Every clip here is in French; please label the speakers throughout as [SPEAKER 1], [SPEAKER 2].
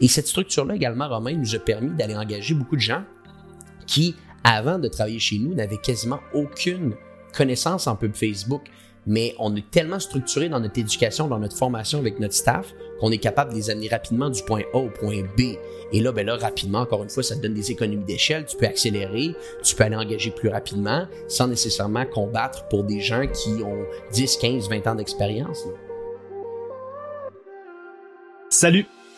[SPEAKER 1] Et cette structure-là également, Romain, nous a permis d'aller engager beaucoup de gens qui, avant de travailler chez nous, n'avaient quasiment aucune connaissance en pub Facebook. Mais on est tellement structuré dans notre éducation, dans notre formation avec notre staff, qu'on est capable de les amener rapidement du point A au point B. Et là, ben là, rapidement, encore une fois, ça te donne des économies d'échelle. Tu peux accélérer, tu peux aller engager plus rapidement sans nécessairement combattre pour des gens qui ont 10, 15, 20 ans d'expérience.
[SPEAKER 2] Salut,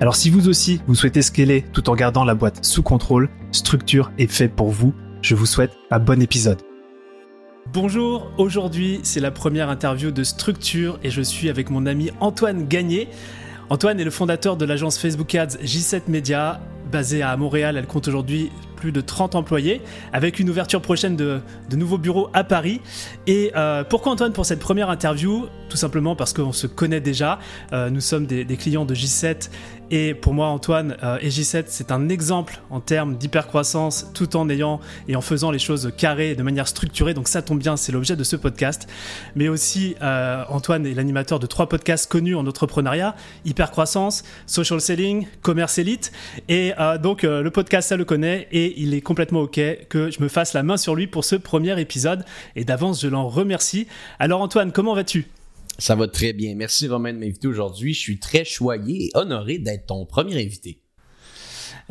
[SPEAKER 2] Alors si vous aussi, vous souhaitez scaler tout en gardant la boîte sous contrôle, Structure est fait pour vous. Je vous souhaite un bon épisode. Bonjour, aujourd'hui c'est la première interview de Structure et je suis avec mon ami Antoine Gagné. Antoine est le fondateur de l'agence Facebook Ads J7 Media, basée à Montréal. Elle compte aujourd'hui plus de 30 employés, avec une ouverture prochaine de, nouveaux bureaux à Paris. Et euh, pourquoi Antoine pour cette première interview? Tout simplement parce qu'on se connaît déjà. Euh, nous sommes des, clients de J7 et pour moi, Antoine, euh, et J7, c'est un exemple en termes d'hypercroissance tout en ayant et en faisant les choses carrées de manière structurée. Donc ça tombe bien, c'est l'objet de ce podcast. Mais aussi, Antoine est l'animateur de trois podcasts connus en entrepreneuriat hypercroissance, social selling, commerce élite. Et donc le podcast, ça le connaît et il est complètement OK que je me fasse la main sur lui pour ce premier épisode. Et d'avance, je l'en remercie. Alors Antoine, comment vas-tu?
[SPEAKER 1] Ça va très bien. Merci Romain de m'inviter aujourd'hui. Je suis très choyé et honoré d'être ton premier invité.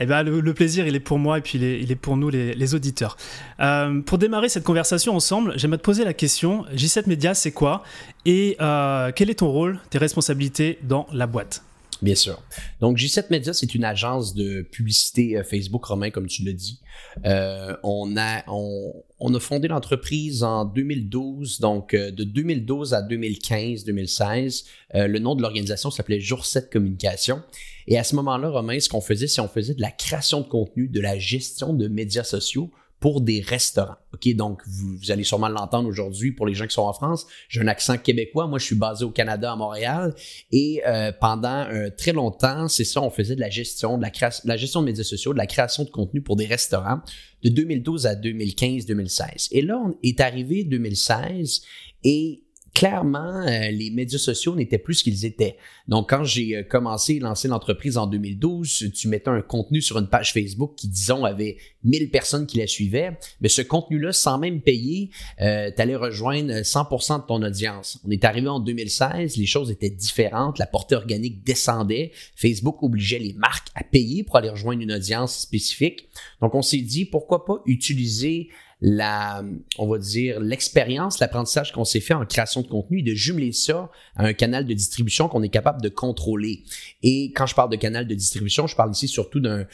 [SPEAKER 2] Eh ben, le, plaisir, il est pour moi et puis il est, pour nous, les, auditeurs. Euh, pour démarrer cette conversation ensemble, j'aimerais te poser la question J7 Media, c'est quoi? Et euh, quel est ton rôle, tes responsabilités dans la boîte?
[SPEAKER 1] Bien sûr. Donc, J7 Media, c'est une agence de publicité euh, Facebook romain, comme tu l'as dit. Euh, on, a, on, a fondé l'entreprise en 2012. Donc, euh, de 2012 à 2015-2016, le nom de l'organisation s'appelait Jour 7 Communication. Et à ce moment-là, Romain, ce qu'on faisait, c'est on faisait de la création de contenu, de la gestion de médias sociaux pour des restaurants. OK, donc vous, allez sûrement l'entendre aujourd'hui pour les gens qui sont en France. J'ai un accent québécois. Moi, je suis basé au Canada, à Montréal. Et euh, pendant euh, très longtemps, c'est ça, on faisait de la gestion, de la, création, la gestion de médias sociaux, de la création de contenu pour des restaurants de 2012 à 2015-2016. Et là, on est arrivé 2016 et clairement, euh, les médias sociaux n'étaient plus ce qu'ils étaient. Donc, quand j'ai euh, commencé à lancer l'entreprise en 2012, tu mettais un contenu sur une page Facebook qui, disons, avait 1000 personnes qui la suivaient. Mais ce contenu-là, sans même payer, euh, tu allais rejoindre 100% de ton audience. On est arrivé en 2016, les choses étaient différentes, la portée organique descendait. Facebook obligeait les marques à payer pour aller rejoindre une audience spécifique. Donc, on s'est dit, pourquoi pas utiliser la, on va dire, l'expérience, l'apprentissage qu'on s'est fait en création de contenu et de jumeler ça à un canal de distribution qu'on est capable de contrôler. Et quand je parle de canal de distribution, je parle ici surtout d'un,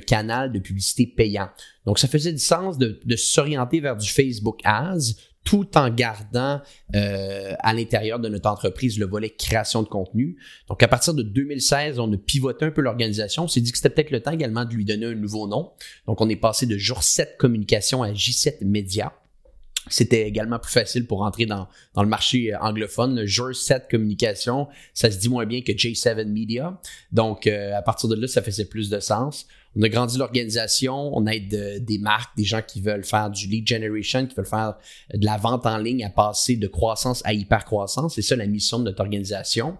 [SPEAKER 1] canal de publicité payant. Donc, ça faisait du sens de, de s'orienter vers du Facebook Ads tout en gardant euh, à l'intérieur de notre entreprise le volet création de contenu. Donc, à partir de 2016, on a pivoté un peu l'organisation. On s'est dit que c'était peut-être le temps également de lui donner un nouveau nom. Donc, on est passé de Jour 7 Communication à J7 Média. C'était également plus facile pour entrer dans, dans le marché anglophone. Le Jour 7 Communication, ça se dit moins bien que J7 Media. Donc, euh, à partir de là, ça faisait plus de sens. On a grandi l'organisation, on aide des marques, des gens qui veulent faire du lead generation, qui veulent faire de la vente en ligne à passer de croissance à hyper croissance. C'est ça la mission de notre organisation.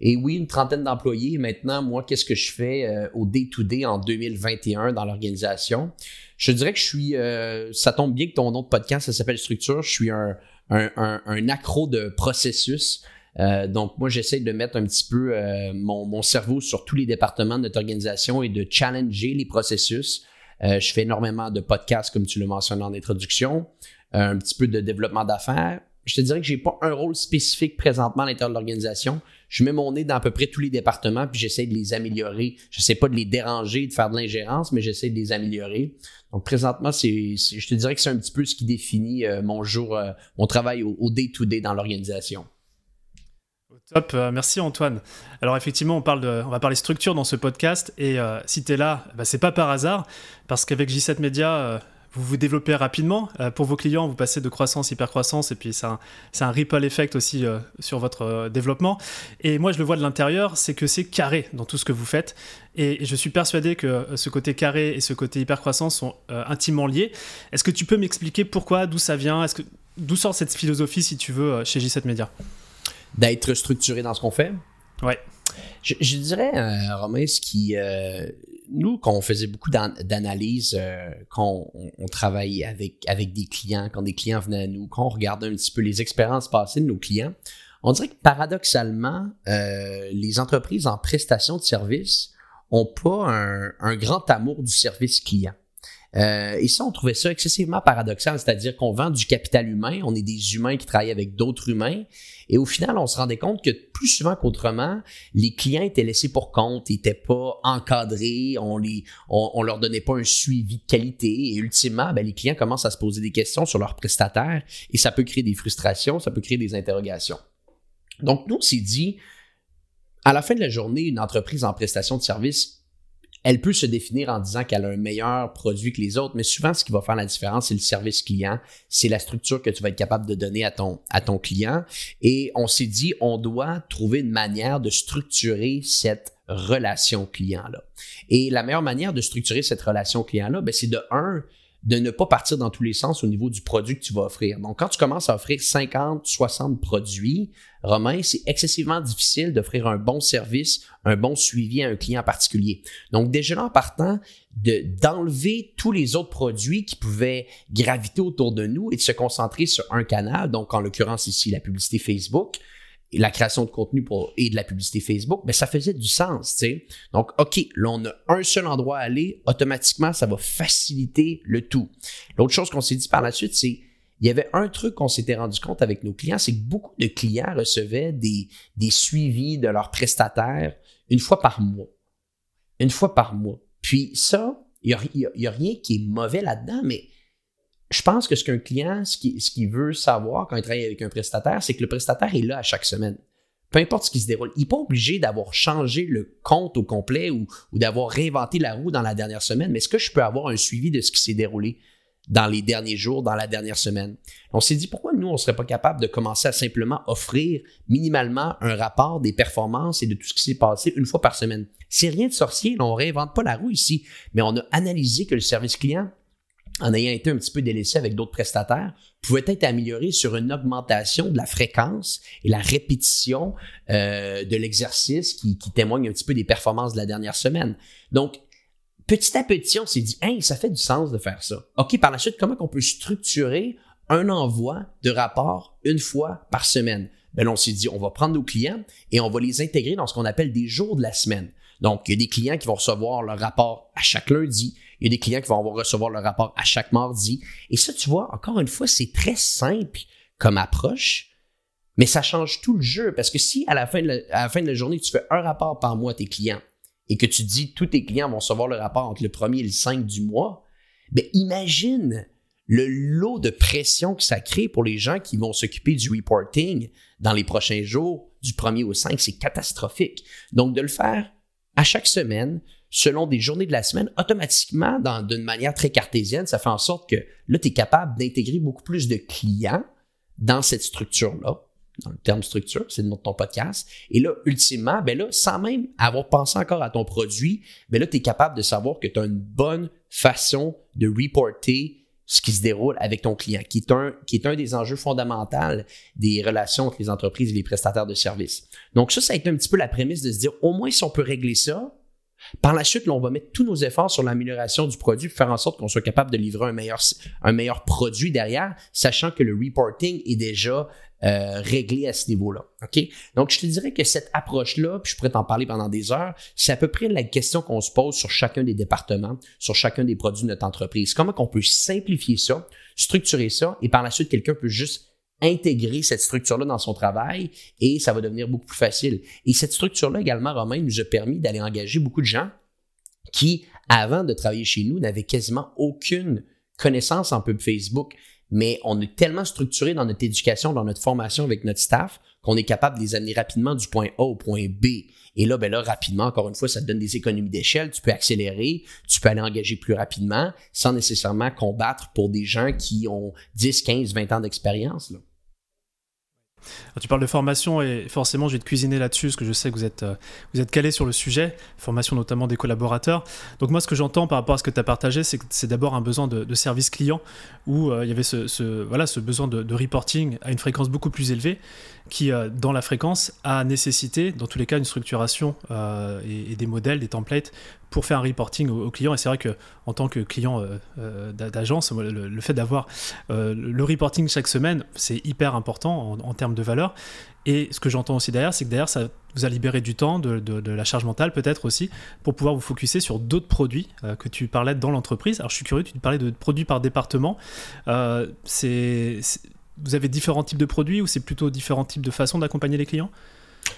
[SPEAKER 1] Et oui, une trentaine d'employés. Maintenant, moi, qu'est-ce que je fais euh, au day-to-day en 2021 dans l'organisation? Je dirais que je suis, euh, ça tombe bien que ton nom de podcast, ça s'appelle Structure. Je suis un accro de processus. Euh, donc, moi, j'essaie de mettre un petit peu euh, mon, mon, cerveau sur tous les départements de notre organisation et de challenger les processus. Euh, je fais énormément de podcasts, comme tu le mentionné en introduction, un petit peu de développement d'affaires. Je te dirais que j'ai pas un rôle spécifique présentement à l'intérieur de l'organisation. Je mets mon nez dans à peu près tous les départements, puis j'essaie de les améliorer. Je sais pas de les déranger, de faire de l'ingérence, mais j'essaie de les améliorer. Donc présentement, c'est, je te dirais que c'est un petit peu ce qui définit mon jour, mon travail au day-to-day dans l'organisation.
[SPEAKER 2] Top, euh, merci Antoine. Alors effectivement, on, va parler structure dans ce podcast et euh, si tu es là, bah, c'est pas par hasard parce qu'avec J7 Media, euh, vous vous développez rapidement. pour vos clients, vous passez de croissance, hyper-croissance et puis c'est un, un, ripple effect aussi sur votre développement. Et moi, je le vois de l'intérieur, c'est que c'est carré dans tout ce que vous faites et, je suis persuadé que ce côté carré et ce côté hyper-croissance sont intimement liés. Est-ce que tu peux m'expliquer pourquoi, d'où ça vient? D'où sort cette philosophie, si tu veux, chez J7 Media?
[SPEAKER 1] D'être structuré dans ce qu'on fait.
[SPEAKER 2] Ouais.
[SPEAKER 1] Je, dirais, euh, Romain, ce qui. Euh, nous, quand on faisait beaucoup d'analyses, euh, quand on, travaillait avec, avec des clients, quand des clients venaient à nous, quand on regardait un petit peu les expériences passées de nos clients, on dirait que paradoxalement, les entreprises en prestation de services ont pas un, un grand amour du service client. Euh, et ça, on trouvait ça excessivement paradoxal, c'est-à-dire qu'on vend du capital humain, on est des humains qui travaillent avec d'autres humains, et au final, on se rendait compte que plus souvent qu'autrement, les clients étaient laissés pour compte, n'étaient pas encadrés, on les, on, leur donnait pas un suivi de qualité, et ultimement, ben, les clients commencent à se poser des questions sur leurs prestataires, et ça peut créer des frustrations, ça peut créer des interrogations. Donc, nous, on s'est dit, à la fin de la journée, une entreprise en prestation de service elle peut se définir en disant qu'elle a un meilleur produit que les autres, mais souvent, ce qui va faire la différence, c'est le service client, c'est la structure que tu vas être capable de donner à ton, à ton client. Et on s'est dit, on doit trouver une manière de structurer cette relation client-là. Et la meilleure manière de structurer cette relation client-là, ben, c'est de un, de ne pas partir dans tous les sens au niveau du produit que tu vas offrir. Donc, quand tu commences à offrir 50, 60 produits, Romain, c'est excessivement difficile d'offrir un bon service, un bon suivi à un client particulier. Donc, déjà en partant, de, d'enlever tous les autres produits qui pouvaient graviter autour de nous et de se concentrer sur un canal, donc en l'occurrence ici la publicité Facebook, la création de contenu pour, et de la publicité Facebook, ben ça faisait du sens. Donc, OK, là, on a un seul endroit à aller, automatiquement, ça va faciliter le tout. L'autre chose qu'on s'est dit par la suite, c'est il y avait un truc qu'on s'était rendu compte avec nos clients, c'est que beaucoup de clients recevaient des, des suivis de leurs prestataires une fois par mois. Une fois par mois. Puis ça, il n'y a, rien qui est mauvais là-dedans, mais je pense que ce qu'un client, ce qu'il veut savoir quand il travaille avec un prestataire, c'est que le prestataire est là à chaque semaine. Peu importe ce qui se déroule. Il n'est pas obligé d'avoir changé le compte au complet ou, d'avoir réinventé la roue dans la dernière semaine, mais est-ce que je peux avoir un suivi de ce qui s'est déroulé dans les derniers jours, dans la dernière semaine? On s'est dit pourquoi nous, on ne serait pas capable de commencer à simplement offrir minimalement un rapport des performances et de tout ce qui s'est passé une fois par semaine? C'est rien de sorcier, on ne réinvente pas la roue ici, mais on a analysé que le service client en ayant été un petit peu délaissé avec d'autres prestataires, pouvait être amélioré sur une augmentation de la fréquence et la répétition euh, de l'exercice qui, témoigne un petit peu des performances de la dernière semaine. Donc, petit à petit, on s'est dit, hey, ça fait du sens de faire ça. OK, par la suite, comment on peut structurer un envoi de rapport une fois par semaine? Ben, on s'est dit, on va prendre nos clients et on va les intégrer dans ce qu'on appelle des jours de la semaine. Donc, il y a des clients qui vont recevoir leur rapport à chaque lundi. Il y a des clients qui vont recevoir leur rapport à chaque mardi. Et ça, tu vois, encore une fois, c'est très simple comme approche, mais ça change tout le jeu. Parce que si à la fin de la, journée, tu fais un rapport par mois à tes clients et que tu dis tous tes clients vont recevoir le rapport entre le premier et le 5 du mois, ben imagine le lot de pression que ça crée pour les gens qui vont s'occuper du reporting dans les prochains jours, du premier au 5, c'est catastrophique. Donc, de le faire à chaque semaine, selon des journées de la semaine, automatiquement, d'une manière très cartésienne, ça fait en sorte que là, tu es capable d'intégrer beaucoup plus de clients dans cette structure-là. Dans le terme structure, c'est le nom de ton podcast. Et là, ultimement, ben là, sans même avoir pensé encore à ton produit, ben là, tu es capable de savoir que tu as une bonne façon de reporter ce qui se déroule avec ton client, qui est un, qui est un des enjeux fondamentaux des relations entre les entreprises et les prestataires de services. Donc ça, ça a été un petit peu la prémisse de se dire, au moins si on peut régler ça, par la suite, on va mettre tous nos efforts sur l'amélioration du produit faire en sorte qu'on soit capable de livrer un meilleur, un meilleur produit derrière, sachant que le reporting est déjà euh, réglé à ce niveau-là. OK? Donc, je te dirais que cette approche-là, puis je pourrais t'en parler pendant des heures, c'est à peu près la question qu'on se pose sur chacun des départements, sur chacun des produits de notre entreprise. Comment qu'on peut simplifier ça, structurer ça, et par la suite, quelqu'un peut juste intégrer cette structure-là dans son travail et ça va devenir beaucoup plus facile. Et cette structure-là également, Romain, nous a permis d'aller engager beaucoup de gens qui, avant de travailler chez nous, n'avaient quasiment aucune connaissance en pub Facebook. Mais on est tellement structuré dans notre éducation, dans notre formation avec notre staff, qu'on est capable de les amener rapidement du point A au point B. Et là, ben là, rapidement, encore une fois, ça te donne des économies d'échelle. Tu peux accélérer, tu peux aller engager plus rapidement sans nécessairement combattre pour des gens qui ont 10, 15, 20 ans d'expérience.
[SPEAKER 2] Tu parles de formation et forcément je vais te cuisiner là-dessus parce que je sais que vous êtes, euh, vous êtes calé sur le sujet, formation notamment des collaborateurs. Donc moi ce que j'entends par rapport à ce que tu as partagé, c'est que c'est d'abord un besoin de, service client où euh, il y avait ce, voilà, ce besoin de, reporting à une fréquence beaucoup plus élevée qui, euh, dans la fréquence, a nécessité, dans tous les cas, une structuration euh, et, des modèles, des templates pour faire un reporting au, client. Et c'est vrai que en tant que client euh, d'agence, le, fait d'avoir le reporting chaque semaine, c'est hyper important en, termes de valeur. Et ce que j'entends aussi derrière, c'est que derrière, ça vous a libéré du temps, de, la charge mentale peut-être aussi, pour pouvoir vous focuser sur d'autres produits que tu parlais dans l'entreprise. Alors je suis curieux, tu parlais de produits par département. c'est vous avez différents types de produits ou c'est plutôt différents types de façons d'accompagner les clients?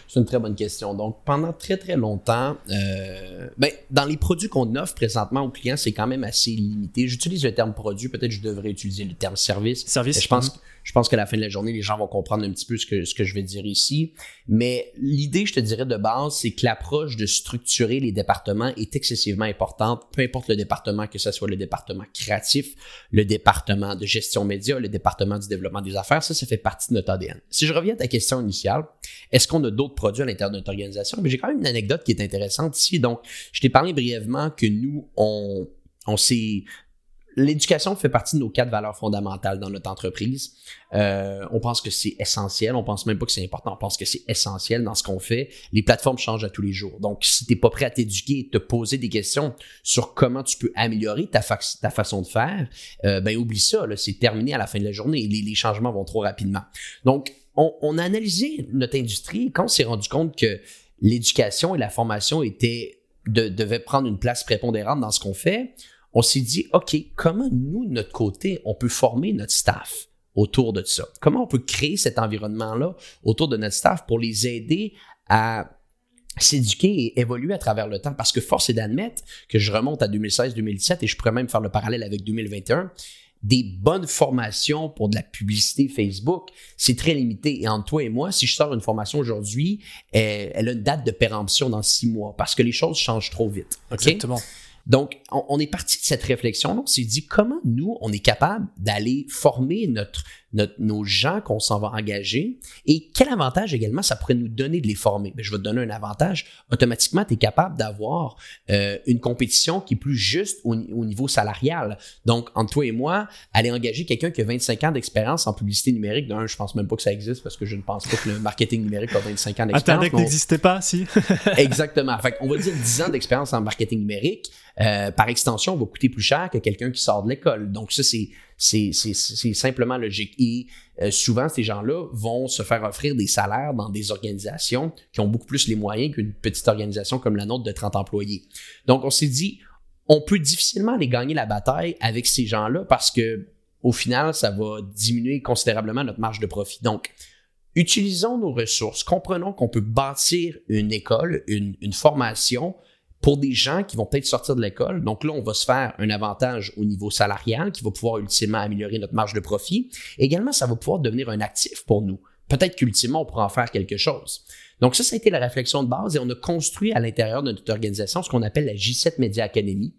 [SPEAKER 1] C'est une très bonne question. Donc, pendant très, très longtemps, euh, ben, dans les produits qu'on offre présentement aux clients, c'est quand même assez limité. J'utilise le terme produit, peut-être je devrais utiliser le terme service.
[SPEAKER 2] Service.
[SPEAKER 1] Je pense, je pense qu'à la fin de la journée, les gens vont comprendre un petit peu ce que, ce que je vais dire ici. Mais l'idée, je te dirais de base, c'est que l'approche de structurer les départements est excessivement importante, peu importe le département, que ce soit le département créatif, le département de gestion média, le département du développement des affaires, ça, ça fait partie de notre ADN. Si je reviens à ta question initiale, est-ce qu'on a d'autres produits à l'intérieur de notre organisation? Mais j'ai quand même une anecdote qui est intéressante ici. Donc, je t'ai parlé brièvement que nous, on, on s'est l'éducation fait partie de nos quatre valeurs fondamentales dans notre entreprise. Euh, on pense que c'est essentiel. On pense même pas que c'est important. On pense que c'est essentiel dans ce qu'on fait. Les plateformes changent à tous les jours. Donc, si t'es pas prêt à t'éduquer et te poser des questions sur comment tu peux améliorer ta, ta façon de faire, euh, ben oublie ça. C'est terminé à la fin de la journée. Les, les changements vont trop rapidement. Donc, on, on a analysé notre industrie quand on s'est rendu compte que l'éducation et la formation étaient de, devaient prendre une place prépondérante dans ce qu'on fait on s'est dit, OK, comment nous, de notre côté, on peut former notre staff autour de ça? Comment on peut créer cet environnement-là autour de notre staff pour les aider à s'éduquer et évoluer à travers le temps? Parce que force est d'admettre que je remonte à 2016-2017 et je pourrais même faire le parallèle avec 2021 des bonnes formations pour de la publicité Facebook, c'est très limité. Et entre toi et moi, si je sors une formation aujourd'hui, elle, a une date de péremption dans six mois parce que les choses changent trop vite.
[SPEAKER 2] Exactement.
[SPEAKER 1] Donc, on, est parti de cette réflexion. On s'est dit comment nous, on est capable d'aller former notre, notre, nos gens qu'on s'en va engager et quel avantage également ça pourrait nous donner de les former. Mais ben, je vais te donner un avantage. Automatiquement, tu es capable d'avoir euh, une compétition qui est plus juste au, niveau salarial. Donc, entre toi et moi, aller engager quelqu'un qui a 25 ans d'expérience en publicité numérique, d'un, je pense même pas que ça existe parce que je ne pense pas que le marketing numérique a 25 ans d'expérience.
[SPEAKER 2] Internet n'existait pas, si?
[SPEAKER 1] Exactement. Fait on va dire 10 ans d'expérience en marketing numérique. Euh, par extension, va coûter plus cher que quelqu'un qui sort de l'école. Donc ça, c'est c'est simplement logique. Et euh, souvent, ces gens-là vont se faire offrir des salaires dans des organisations qui ont beaucoup plus les moyens qu'une petite organisation comme la nôtre de 30 employés. Donc, on s'est dit, on peut difficilement aller gagner la bataille avec ces gens-là parce que au final, ça va diminuer considérablement notre marge de profit. Donc, utilisons nos ressources, comprenons qu'on peut bâtir une école, une, une formation pour des gens qui vont peut-être sortir de l'école. Donc là, on va se faire un avantage au niveau salarial qui va pouvoir ultimement améliorer notre marge de profit. également, ça va pouvoir devenir un actif pour nous. Peut-être qu'ultimement, on pourra en faire quelque chose. Donc ça, ça a été la réflexion de base et on a construit à l'intérieur de notre organisation ce qu'on appelle la J7 Media Academy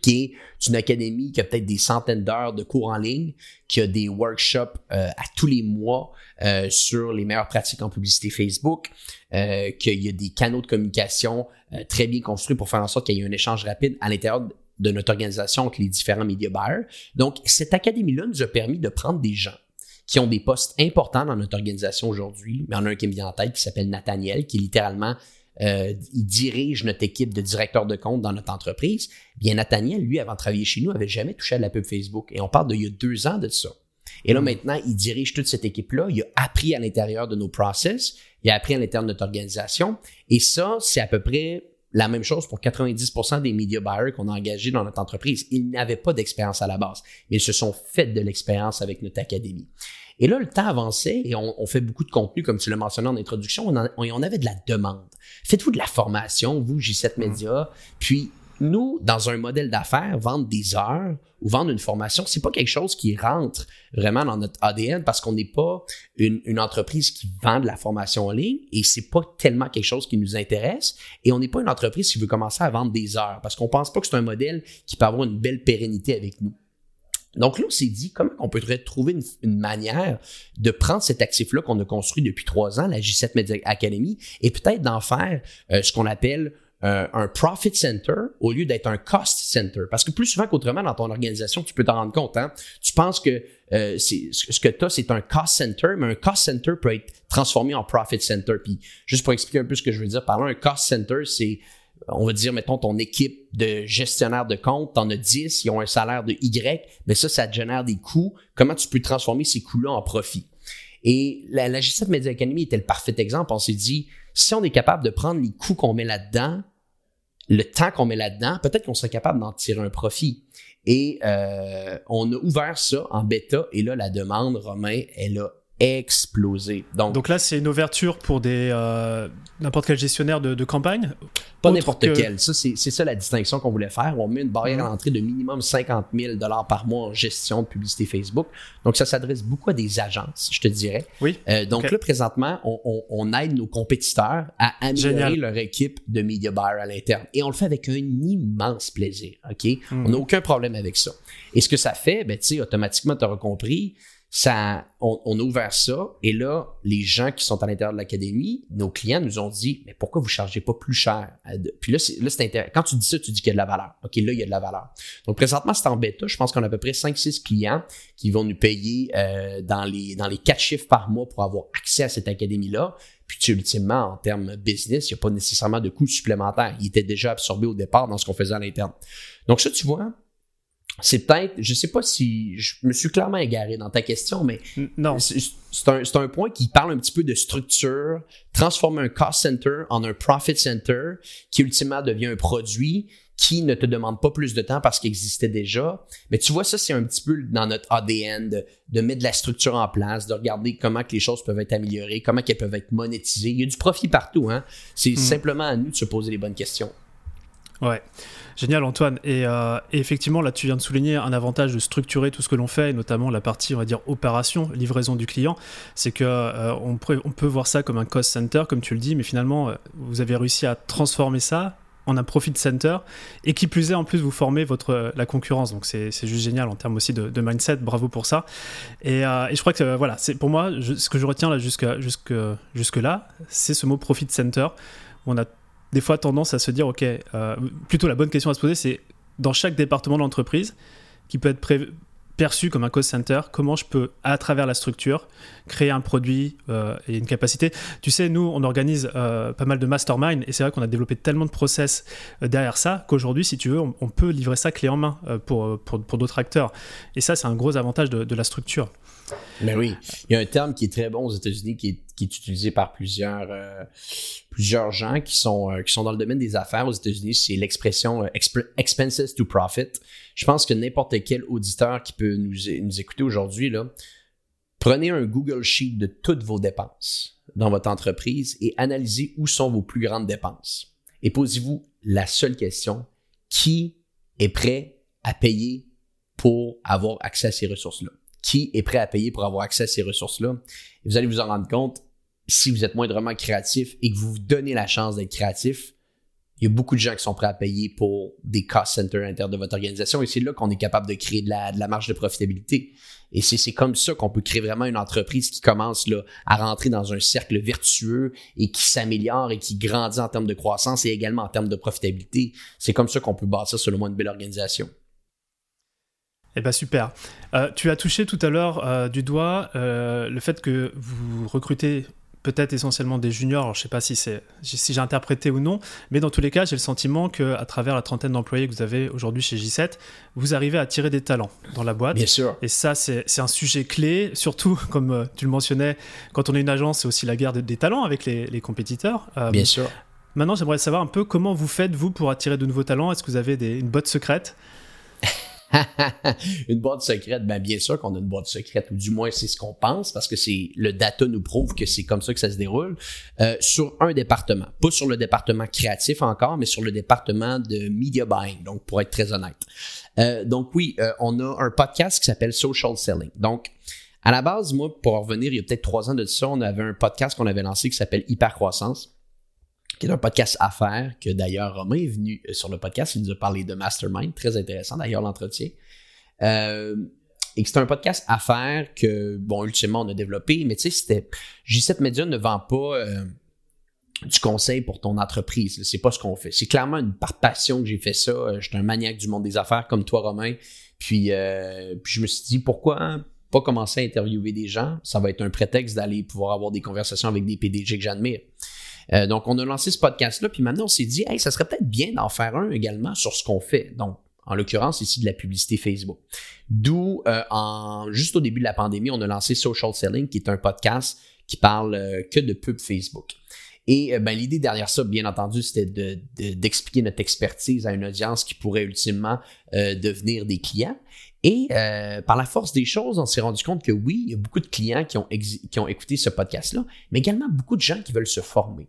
[SPEAKER 1] qui est une académie qui a peut-être des centaines d'heures de cours en ligne, qui a des workshops euh, à tous les mois euh, sur les meilleures pratiques en publicité Facebook, euh, qu'il y a des canaux de communication très bien construits pour faire en sorte qu'il y ait un échange rapide à l'intérieur de notre organisation avec les différents médias buyers. Donc, cette académie-là nous a permis de prendre des gens qui ont des postes importants dans notre organisation aujourd'hui. Il y en a un qui me vient en tête qui s'appelle Nathaniel, qui est littéralement euh, il dirige notre équipe de directeurs de compte dans notre entreprise. Bien, Nathaniel, lui, avant de travailler chez nous, avait jamais touché à la pub Facebook. Et on parle d'il y a deux ans de ça. Et là, hmm. maintenant, il dirige toute cette équipe-là. Il a appris à l'intérieur de nos process. Il a appris à l'intérieur de notre organisation. Et ça, c'est à peu près la même chose pour 90% des media buyers qu'on a engagés dans notre entreprise. Ils n'avaient pas d'expérience à la base, mais ils se sont fait de l'expérience avec notre académie. Et là, le temps avançait et on, fait beaucoup de contenu, comme tu l'as mentionné en introduction, on, on, avait de la demande. Faites-vous de la formation, vous, J7 Media, puis nous, dans un modèle d'affaires, vendre des heures ou vendre une formation, c'est pas quelque chose qui rentre vraiment dans notre ADN parce qu'on n'est pas une, une, entreprise qui vend de la formation en ligne et c'est pas tellement quelque chose qui nous intéresse et on n'est pas une entreprise qui veut commencer à vendre des heures parce qu'on pense pas que c'est un modèle qui peut avoir une belle pérennité avec nous. Donc là, on s'est dit comment on peut trouver une, manière de prendre cet actif-là qu'on a construit depuis trois ans, la J7 Media Academy, et peut-être d'en faire euh, ce qu'on appelle euh, un profit center au lieu d'être un cost center. Parce que plus souvent qu'autrement dans ton organisation, tu peux t'en rendre compte. Hein? Tu penses que euh, ce que tu as, c'est un cost center, mais un cost center peut être transformé en profit center. Puis juste pour expliquer un peu ce que je veux dire par là, un cost center, c'est on va dire, mettons, ton équipe de gestionnaire de compte, t'en as 10, ils ont un salaire de Y, mais ça, ça te génère des coûts. Comment tu peux transformer ces coûts-là en profit? Et la, la G7 Media Academy était le parfait exemple. On s'est dit, si on est capable de prendre les coûts qu'on met là-dedans, le temps qu'on met là-dedans, peut-être qu'on serait capable d'en tirer un profit. Et euh, on a ouvert ça en bêta et là, la demande, Romain, elle a explosé.
[SPEAKER 2] Donc, Donc là, c'est une ouverture pour des euh, n'importe quel gestionnaire de, campagne?
[SPEAKER 1] Pas n'importe quel. Ça, c'est, ça la distinction qu'on voulait faire. On met une barrière à l'entrée de minimum 50 000 par mois en gestion de publicité Facebook. Donc, ça s'adresse beaucoup à des agences, je te dirais.
[SPEAKER 2] Oui.
[SPEAKER 1] Euh, donc là, présentement, on, aide nos compétiteurs à améliorer leur équipe de media buyer à l'interne. Et on le fait avec un immense plaisir. OK? Hmm. On n'a aucun problème avec ça. Et ce que ça fait, ben, tu sais, automatiquement, tu auras compris, ça, on, on, a ouvert ça et là, les gens qui sont à l'intérieur de l'académie, nos clients nous ont dit, mais pourquoi vous chargez pas plus cher? Puis là, c'est, intéressant. Quand tu dis ça, tu dis qu'il y a de la valeur. OK, là, il y a de la valeur. Donc, présentement, c'est en bêta. Je pense qu'on a à peu près 5-6 clients qui vont nous payer euh, dans les dans les quatre chiffres par mois pour avoir accès à cette académie-là. Puis, ultimement, en termes business, il n'y a pas nécessairement de coûts supplémentaires. Il était déjà absorbé au départ dans ce qu'on faisait à l'interne. Donc, ça, tu vois, c'est peut-être, je sais pas si je me suis clairement égaré dans ta question, mais
[SPEAKER 2] non.
[SPEAKER 1] C'est un, un, point qui parle un petit peu de structure, transformer un cost center en un profit center qui ultimement devient un produit qui ne te demande pas plus de temps parce qu'il existait déjà. Mais tu vois, ça, c'est un petit peu dans notre ADN de, de, mettre de la structure en place, de regarder comment que les choses peuvent être améliorées, comment qu'elles peuvent être monétisées. Il y a du profit partout. Hein? C'est mm. simplement à nous de se poser les bonnes questions.
[SPEAKER 2] Ouais, génial Antoine. Euh, et, effectivement, là, tu viens de souligner un avantage de structurer tout ce que l'on fait, et notamment la partie, on va dire, opération, livraison du client. C'est que euh, on, peut, voir ça comme un cost center, comme tu le dis, mais finalement, euh, vous avez réussi à transformer ça en un profit center. Et qui plus est en plus vous formez votre la concurrence. Donc c'est juste génial en termes aussi de, mindset. Bravo pour ça. Et, je crois que voilà c'est pour moi ce que je retiens là jusque jusque jusque c'est ce mot profit center. On a des fois tendance à se dire, ok, euh, plutôt la bonne question à se poser, c'est dans chaque département de l'entreprise, qui peut être perçu comme un cost center, comment je peux, à travers la structure, créer un produit euh, et une capacité. Tu sais, nous, on organise euh, pas mal de mastermind et c'est vrai qu'on a développé tellement de process derrière ça qu'aujourd'hui, si tu veux, on, peut livrer ça clé en main pour, pour, d'autres acteurs. Et ça, c'est un gros avantage de la structure.
[SPEAKER 1] Mais oui, il y a un terme qui est très bon aux États-Unis qui est, utilisé par plusieurs, euh, plusieurs gens qui sont, euh, qui sont dans le domaine des affaires aux États-Unis. C'est l'expression euh, expenses to profit. Je pense que n'importe quel auditeur qui peut nous, écouter aujourd'hui, prenez un Google Sheet de toutes vos dépenses dans votre entreprise et analysez où sont vos plus grandes dépenses. Et posez-vous la seule question, qui est prêt à payer pour avoir accès à ces ressources-là? Qui est prêt à payer pour avoir accès à ces ressources-là. vous allez vous en rendre compte, si vous êtes moindrement créatif et que vous vous donnez la chance d'être créatif, il y a beaucoup de gens qui sont prêts à payer pour des cost centers internes de votre organisation et c'est là qu'on est capable de créer de la, de la marge de profitabilité. Et c'est comme ça qu'on peut créer vraiment une entreprise qui commence là, à rentrer dans un cercle vertueux et qui s'améliore et qui grandit en termes de croissance et également en termes de profitabilité. C'est comme ça qu'on peut bâtir moi une belle organisation.
[SPEAKER 2] Eh bien super. Euh, tu as touché tout à l'heure euh, du doigt euh, le fait que vous recrutez peut-être essentiellement des juniors. Alors, je ne sais pas si, c'est, si j'ai interprété ou non, mais dans tous les cas, j'ai le sentiment qu'à travers la trentaine d'employés que vous avez aujourd'hui chez J7, vous arrivez à tirer des talents dans la boîte.
[SPEAKER 1] Bien sûr.
[SPEAKER 2] Et ça, c'est, un sujet clé, surtout, comme tu le mentionnais, quand on est une agence, c'est aussi la guerre des talents avec les, compétiteurs.
[SPEAKER 1] Bien sûr.
[SPEAKER 2] Maintenant, j'aimerais savoir un peu comment vous faites, vous, pour attirer de nouveaux talents. Est-ce que vous avez des, une botte secrète?
[SPEAKER 1] Une boîte secrète, ben bien sûr qu'on a une boîte secrète, ou du moins c'est ce qu'on pense, parce que c'est le data nous prouve que c'est comme ça que ça se déroule, euh, sur un département. Pas sur le département créatif encore, mais sur le département de media buying, donc pour être très honnête. Euh, donc oui, euh, on a un podcast qui s'appelle Social Selling. Donc, à la base, moi, pour revenir, il y a peut-être trois ans de ça, on avait un podcast qu'on avait lancé qui s'appelle Hypercroissance qui est un podcast affaires, que d'ailleurs Romain est venu euh, sur le podcast, il nous a parlé de Mastermind, très intéressant d'ailleurs l'entretien. Euh, et que c'est un podcast affaires que, bon, ultimement, on a développé, mais tu sais, c'était. J7 Media ne vend pas euh, du conseil pour ton entreprise. C'est pas ce qu'on fait. C'est clairement une par passion que j'ai fait ça. J'étais un maniaque du monde des affaires comme toi, Romain. Puis je me suis dit, pourquoi pas commencer à interviewer des gens? Ça va être un prétexte d'aller pouvoir avoir des conversations avec des PDG que j'admire. Euh, donc, on a lancé ce podcast-là, puis maintenant, on s'est dit, hey, ça serait peut-être bien d'en faire un également sur ce qu'on fait. Donc, en l'occurrence, ici, de la publicité Facebook. D'où, euh, en, juste au début de la pandémie, on a lancé Social Selling, qui est un podcast qui parle euh, que de pub Facebook. Et ben, l'idée derrière ça, bien entendu, c'était d'expliquer notre expertise à une audience qui pourrait ultimement devenir des clients. Et euh, par la force des choses, on s'est rendu compte que oui, il y a beaucoup de clients qui ont, écouté ce podcast-là, mais également beaucoup de gens qui veulent se former.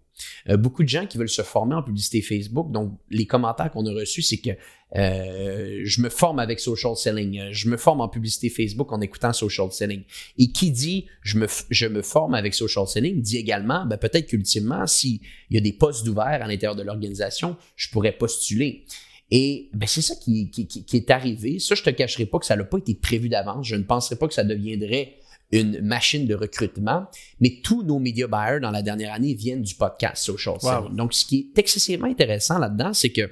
[SPEAKER 1] Euh, beaucoup de gens qui veulent se former en publicité Facebook. Donc, les commentaires qu'on a reçus, c'est que euh, je me forme avec social selling, je me forme en publicité Facebook en écoutant social selling. Et qui dit je me, je me forme avec social selling dit également, ben, peut-être qu'ultimement, s'il y a des postes ouverts à l'intérieur de l'organisation, je pourrais postuler. Et ben, c'est ça qui, est arrivé. Ça, je te cacherai pas que ça n'a pas été prévu d'avance. Je ne penserais pas que ça deviendrait une machine de recrutement, mais tous nos media buyers dans la dernière année viennent du podcast Social. Donc, ce qui est excessivement intéressant là-dedans, c'est que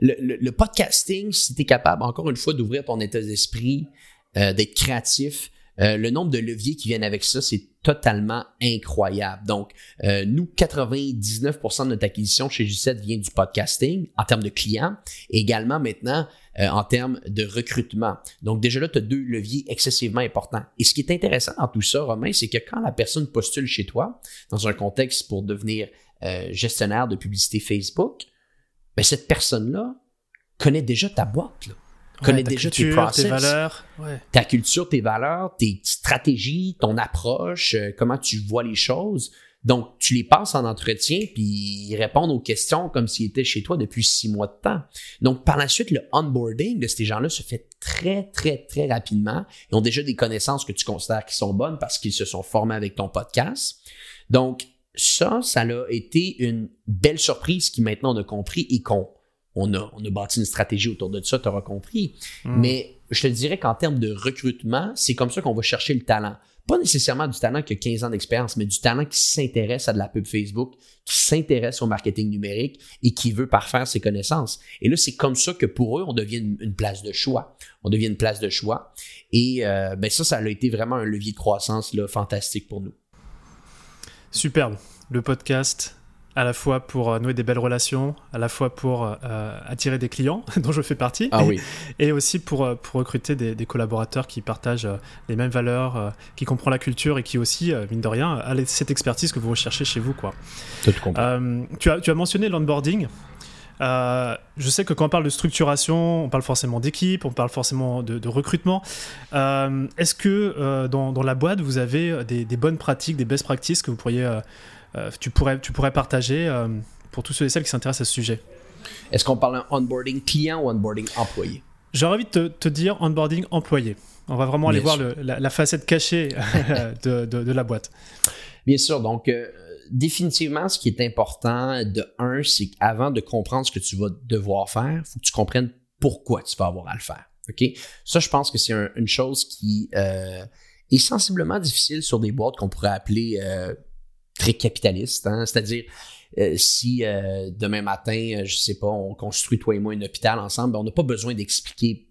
[SPEAKER 1] le, podcasting, si tu es capable, encore une fois, d'ouvrir ton état d'esprit, euh, d'être créatif, euh, le nombre de leviers qui viennent avec ça, c'est totalement incroyable. Donc, euh, nous, 99% de notre acquisition chez G7 vient du podcasting en termes de clients et également maintenant euh, en termes de recrutement. Donc, déjà là, tu as deux leviers excessivement importants. Et ce qui est intéressant dans tout ça, Romain, c'est que quand la personne postule chez toi, dans un contexte pour devenir gestionnaire de publicité Facebook, ben, cette personne-là connaît déjà ta boîte. Là connais déjà tes process, tes valeurs, ta culture, tes valeurs, tes stratégies, ton approche, euh, comment tu vois les choses. Donc, tu les passes en entretien, puis ils répondent aux questions comme s'ils étaient chez toi depuis six mois de temps. Donc, par la suite, le onboarding de ces gens-là se fait très, très, très rapidement. Ils ont déjà des connaissances que tu considères qui sont bonnes parce qu'ils se sont formés avec ton podcast. Donc, ça, ça a été une belle surprise qui maintenant on a compris et qu'on on a, on a bâti une stratégie autour de ça, tu auras compris. Hmm. Mais je te dirais qu'en termes de recrutement, c'est comme ça qu'on va chercher le talent. Pas nécessairement du talent qui a 15 ans d'expérience, mais du talent qui s'intéresse à de la pub Facebook, qui s'intéresse au marketing numérique et qui veut parfaire ses connaissances. Et là, c'est comme ça que pour eux, on devient une, place de choix. On devient une place de choix. Et euh, ben ça, ça a été vraiment un levier de croissance là, fantastique pour nous.
[SPEAKER 2] Superbe. Le podcast, à la fois pour euh, nouer des belles relations, à la fois pour euh, attirer des clients, dont je fais partie,
[SPEAKER 1] ah, oui.
[SPEAKER 2] et aussi pour, euh, pour recruter des, collaborateurs qui partagent les mêmes valeurs, qui comprennent la culture et qui aussi, mine de rien, a cette expertise que vous recherchez chez vous. Quoi.
[SPEAKER 1] tu,
[SPEAKER 2] as, tu as mentionné l'onboarding. je sais que quand on parle de structuration, on parle forcément d'équipe, on parle forcément de, recrutement. Est-ce que dans, dans, la boîte, vous avez des, des, bonnes pratiques, des best practices que vous pourriez euh, tu, pourrais, tu pourrais partager euh, pour tous ceux et celles qui s'intéressent à ce sujet
[SPEAKER 1] Est-ce qu'on parle onboarding client ou onboarding employé?
[SPEAKER 2] J'aurais envie de te, dire onboarding employé. On va vraiment aller voir la, facette cachée de, de, la boîte.
[SPEAKER 1] Bien sûr. Donc, euh, définitivement, ce qui est important de un, c'est qu'avant de comprendre ce que tu vas devoir faire, il faut que tu comprennes pourquoi tu vas avoir à le faire. OK? Ça, je pense que c'est une chose qui est sensiblement difficile sur des boîtes qu'on pourrait appeler très capitaliste. Hein? C'est-à-dire, euh, si euh, demain matin, euh, je sais pas, on construit toi et moi un hôpital ensemble, ben, on n'a pas besoin d'expliquer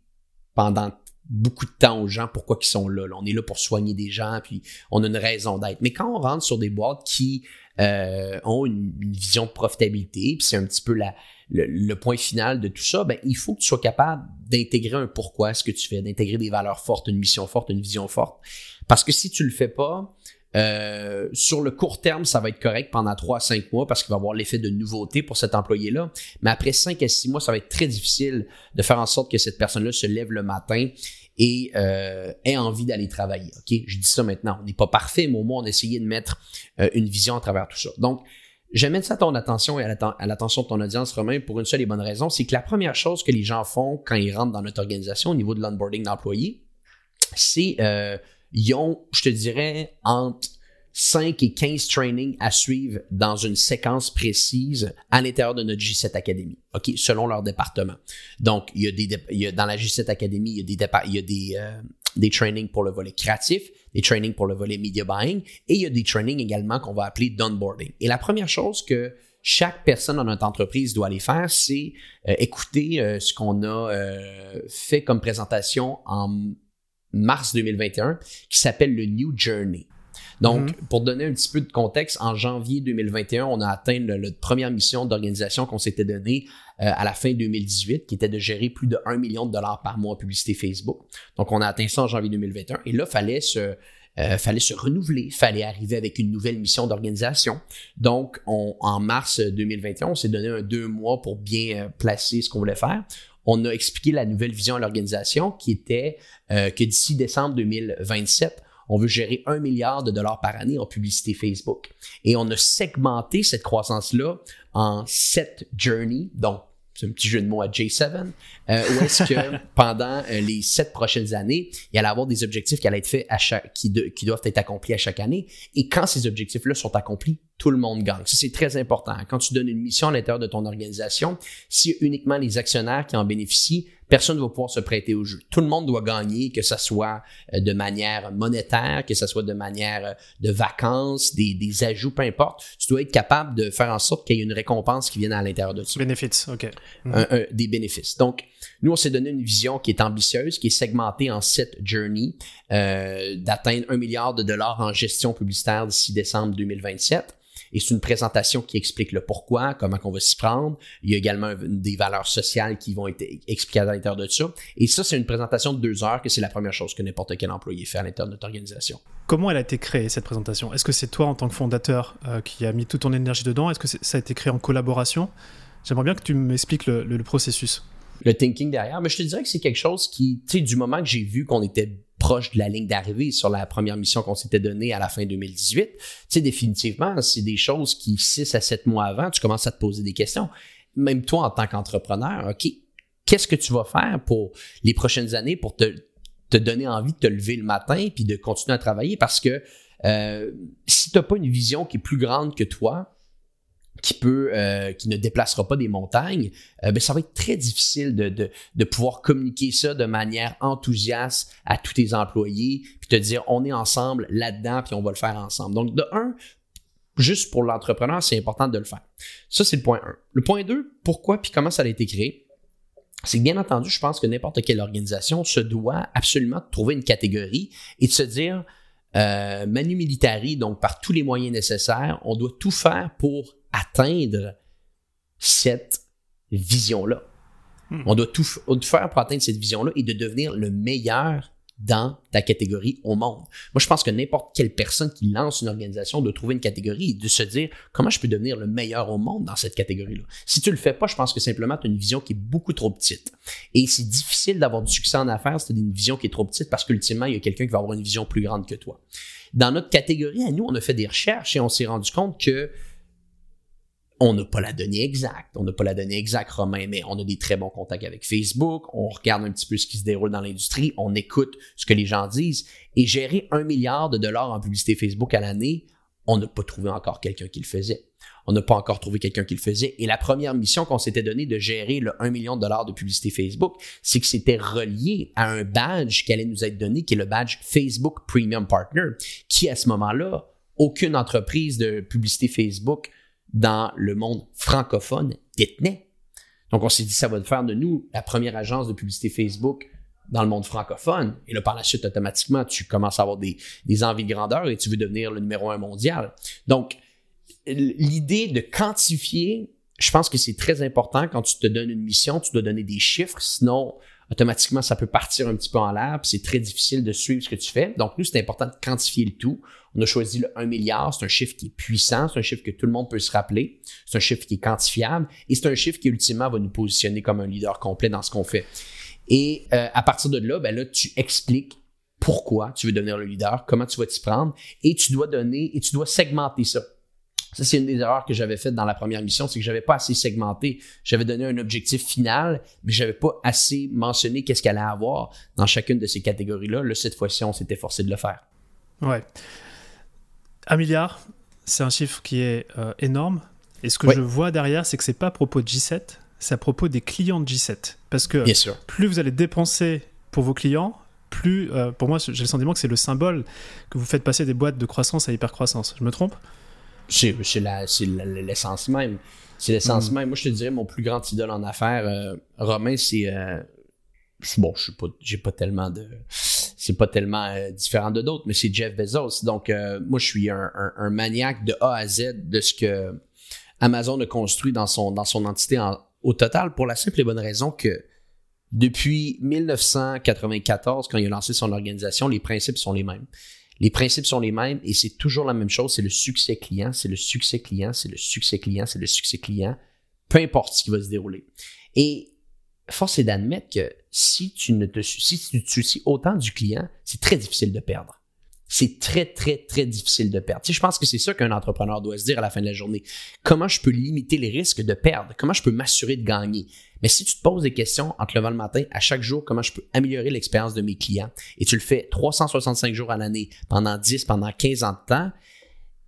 [SPEAKER 1] pendant beaucoup de temps aux gens pourquoi ils sont là, On est là pour soigner des gens, puis on a une raison d'être. Mais quand on rentre sur des boîtes qui ont une, vision de profitabilité, puis c'est un petit peu la, le, point final de tout ça, ben, il faut que tu sois capable d'intégrer un pourquoi ce que tu fais, d'intégrer des valeurs fortes, une mission forte, une vision forte. Parce que si tu le fais pas, euh, sur le court terme, ça va être correct pendant 3 à 5 mois parce qu'il va avoir l'effet de nouveauté pour cet employé-là. Mais après 5 à 6 mois, ça va être très difficile de faire en sorte que cette personne-là se lève le matin et euh, ait envie d'aller travailler. Ok, je dis ça maintenant. On n'est pas parfait, mais au moins on a essayé de mettre euh, une vision à travers tout ça. Donc, j'amène ça à ton attention et à l'attention de ton audience, Romain, pour une seule et bonne raison, c'est que la première chose que les gens font quand ils rentrent dans notre organisation au niveau de l'onboarding d'employés, c'est ils ont, je te dirais, entre 5 et 15 trainings à suivre dans une séquence précise à l'intérieur de notre G7 Academy, selon leur département. Donc, il y a des il y a, dans la G7 Academy, il y a des il y a des euh, des trainings pour le volet créatif, des trainings pour le volet media buying et il y a des trainings également qu'on va appeler d'onboarding. Et la première chose que chaque personne dans notre entreprise doit aller faire, c'est euh, écouter euh, ce qu'on a fait comme présentation en mars 2021 qui s'appelle le New Journey. Donc, mhm. pour donner un petit peu de contexte, en janvier 2021, on a atteint la première mission d'organisation qu'on s'était donnée euh, à la fin 2018, qui était de gérer plus de 1 million de dollars par mois en publicité Facebook. Donc, on a atteint ça en janvier 2021. Et là, fallait se, euh, fallait se renouveler, fallait arriver avec une nouvelle mission d'organisation. Donc, en mars 2021, on s'est donné un deux mois pour bien euh, placer ce qu'on voulait faire on a expliqué la nouvelle vision à l'organisation qui était euh, que d'ici décembre 2027, on veut gérer un milliard de dollars par année en publicité Facebook. Et on a segmenté cette croissance-là en sept journeys, donc c'est un petit jeu de mots à J7, euh, où est-ce que pendant euh, les sept prochaines années, il allait avoir des objectifs qui allaient être faits à chaque, qui, qui doivent être accomplis à chaque année. Et quand ces objectifs-là sont accomplis, tout le monde gagne. Ça, c'est très important. Quand tu donnes une mission à l'intérieur de ton organisation, si uniquement les actionnaires qui en bénéficient, personne ne va pouvoir se prêter au jeu. Tout le monde doit gagner, que ce soit euh, de manière monétaire, que ce soit de manière euh, de vacances, des, des ajouts, peu importe. Tu dois être capable de faire en sorte qu'il y ait une récompense qui vienne à l'intérieur de ça.
[SPEAKER 2] Bénéfices, OK.
[SPEAKER 1] des bénéfices. Donc, nous, on s'est donné une vision qui est ambitieuse, qui est segmentée en sept journeys, euh, d'atteindre un milliard de dollars en gestion publicitaire d'ici décembre 2027. Et c'est une présentation qui explique le pourquoi, comment on va s'y prendre. Il y a également des valeurs sociales qui vont être expliquées à l'intérieur de ça. Et ça, c'est une présentation de deux heures que c'est la première chose que n'importe quel employé fait à l'intérieur de notre organisation.
[SPEAKER 2] Comment elle a été créée, cette présentation? Est-ce que c'est toi, en tant que fondateur, euh, qui a mis toute ton énergie dedans? Est-ce que ça a été créé en collaboration? J'aimerais bien que tu m'expliques le processus
[SPEAKER 1] le thinking derrière. Mais je te dirais que c'est quelque chose qui, tu sais, du moment que j'ai vu qu'on était proche de la ligne d'arrivée sur la première mission qu'on s'était donnée à la fin 2018, tu sais, définitivement, c'est des choses qui, 6 à 7 mois avant, tu commences à te poser des questions. Même toi, en tant qu'entrepreneur, OK, qu'est-ce que tu vas faire pour les prochaines années pour te, te donner envie de te lever le matin puis de continuer à travailler? Parce que euh, si tu n'as pas une vision qui est plus grande que toi, qui peut, euh, qui ne déplacera pas des montagnes, euh, ben, ça va être très difficile de, de, de, pouvoir communiquer ça de manière enthousiaste à tous tes employés, puis te dire on est ensemble là-dedans, puis on va le faire ensemble. Donc, de un, juste pour l'entrepreneur, c'est important de le faire. Ça, c'est le point 1. Le point 2, pourquoi puis comment ça a été créé? C'est que bien entendu, je pense que n'importe quelle organisation se doit absolument trouver une catégorie et de se dire, euh, Manu Militari, donc par tous les moyens nécessaires, on doit tout faire pour atteindre cette vision-là. Hmm. On doit tout, faire pour atteindre cette vision-là et de devenir le meilleur dans ta catégorie au monde. Moi, je pense que n'importe quelle personne qui lance une organisation doit trouver une catégorie et de se dire comment je peux devenir le meilleur au monde dans cette catégorie-là? Si tu le fais pas, je pense que simplement tu as une vision qui est beaucoup trop petite. Et c'est difficile d'avoir du succès en affaires si tu as une vision qui est trop petite parce qu'ultimement, il y a quelqu'un qui va avoir une vision plus grande que toi. Dans notre catégorie, à nous, on a fait des recherches et on s'est rendu compte que on n'a pas la donnée exacte, on n'a pas la donnée exacte, Romain, mais on a des très bons contacts avec Facebook, on regarde un petit peu ce qui se déroule dans l'industrie, on écoute ce que les gens disent, et gérer un milliard de dollars en publicité Facebook à l'année, on n'a pas trouvé encore quelqu'un qui le faisait. On n'a pas encore trouvé quelqu'un qui le faisait. Et la première mission qu'on s'était donnée de gérer le 1 million de dollars de publicité Facebook, c'est que c'était relié à un badge qui allait nous être donné, qui est le badge Facebook Premium Partner, qui à ce moment-là, aucune entreprise de publicité Facebook dans le monde francophone détenait. Donc, on s'est dit, ça va faire de nous la première agence de publicité Facebook dans le monde francophone. Et là, par la suite, automatiquement, tu commences à avoir des, des envies de grandeur et tu veux devenir le numéro un mondial. Donc, l'idée de quantifier, je pense que c'est très important quand tu te donnes une mission, tu dois donner des chiffres, sinon automatiquement, ça peut partir un petit peu en l'air, puis c'est très difficile de suivre ce que tu fais. Donc, nous, c'est important de quantifier le tout. On a choisi le 1 milliard, c'est un chiffre qui est puissant, c'est un chiffre que tout le monde peut se rappeler, c'est un chiffre qui est quantifiable, et c'est un chiffre qui, ultimement, va nous positionner comme un leader complet dans ce qu'on fait. Et euh, à partir de là, ben là, tu expliques pourquoi tu veux devenir le leader, comment tu vas t'y prendre, et tu dois donner, et tu dois segmenter ça. Ça, c'est une des erreurs que j'avais faites dans la première mission, c'est que j'avais pas assez segmenté. J'avais donné un objectif final, mais j'avais pas assez mentionné qu'est-ce qu'elle allait avoir dans chacune de ces catégories-là. Là, cette fois-ci, on s'était forcé de le faire.
[SPEAKER 2] Ouais. Un milliard, c'est un chiffre qui est euh, énorme. Et ce que je vois derrière, c'est que c'est pas à propos de G7, c'est à propos des clients de G7. Parce que plus vous allez dépenser pour vos clients, plus, euh, pour moi, j'ai le sentiment que c'est le symbole que vous faites passer des boîtes de croissance à hyper-croissance. Je me trompe?
[SPEAKER 1] C'est l'essence même. C'est l'essence hmm. même. Moi, je te dirais, mon plus grand idole en affaires, euh, Romain, c'est. Euh, bon, je pas, j'ai pas tellement de. C'est pas tellement différent de d'autres, mais c'est Jeff Bezos. Donc, moi, je suis un, un, maniaque de A à Z de ce que Amazon a construit dans son, dans son entité au total, pour la simple et bonne raison que depuis 1994, quand il a lancé son organisation, les principes sont les mêmes. Les principes sont les mêmes et c'est toujours la même chose, c'est le succès client, c'est le succès client, c'est le succès client, c'est le succès client, peu importe ce qui va se dérouler. Et force est d'admettre que si tu ne te si tu te soucies autant du client, c'est très difficile de perdre c'est très, très, très difficile de perdre. Je pense que c'est ça qu'un entrepreneur doit se dire à la fin de la journée. Comment je peux limiter les risques de perdre? Comment je peux m'assurer de gagner? Mais si tu te poses des questions en te levant le matin, à chaque jour, comment je peux améliorer l'expérience de mes clients, et tu le fais 365 jours à l'année, pendant 10, pendant 15 ans de temps,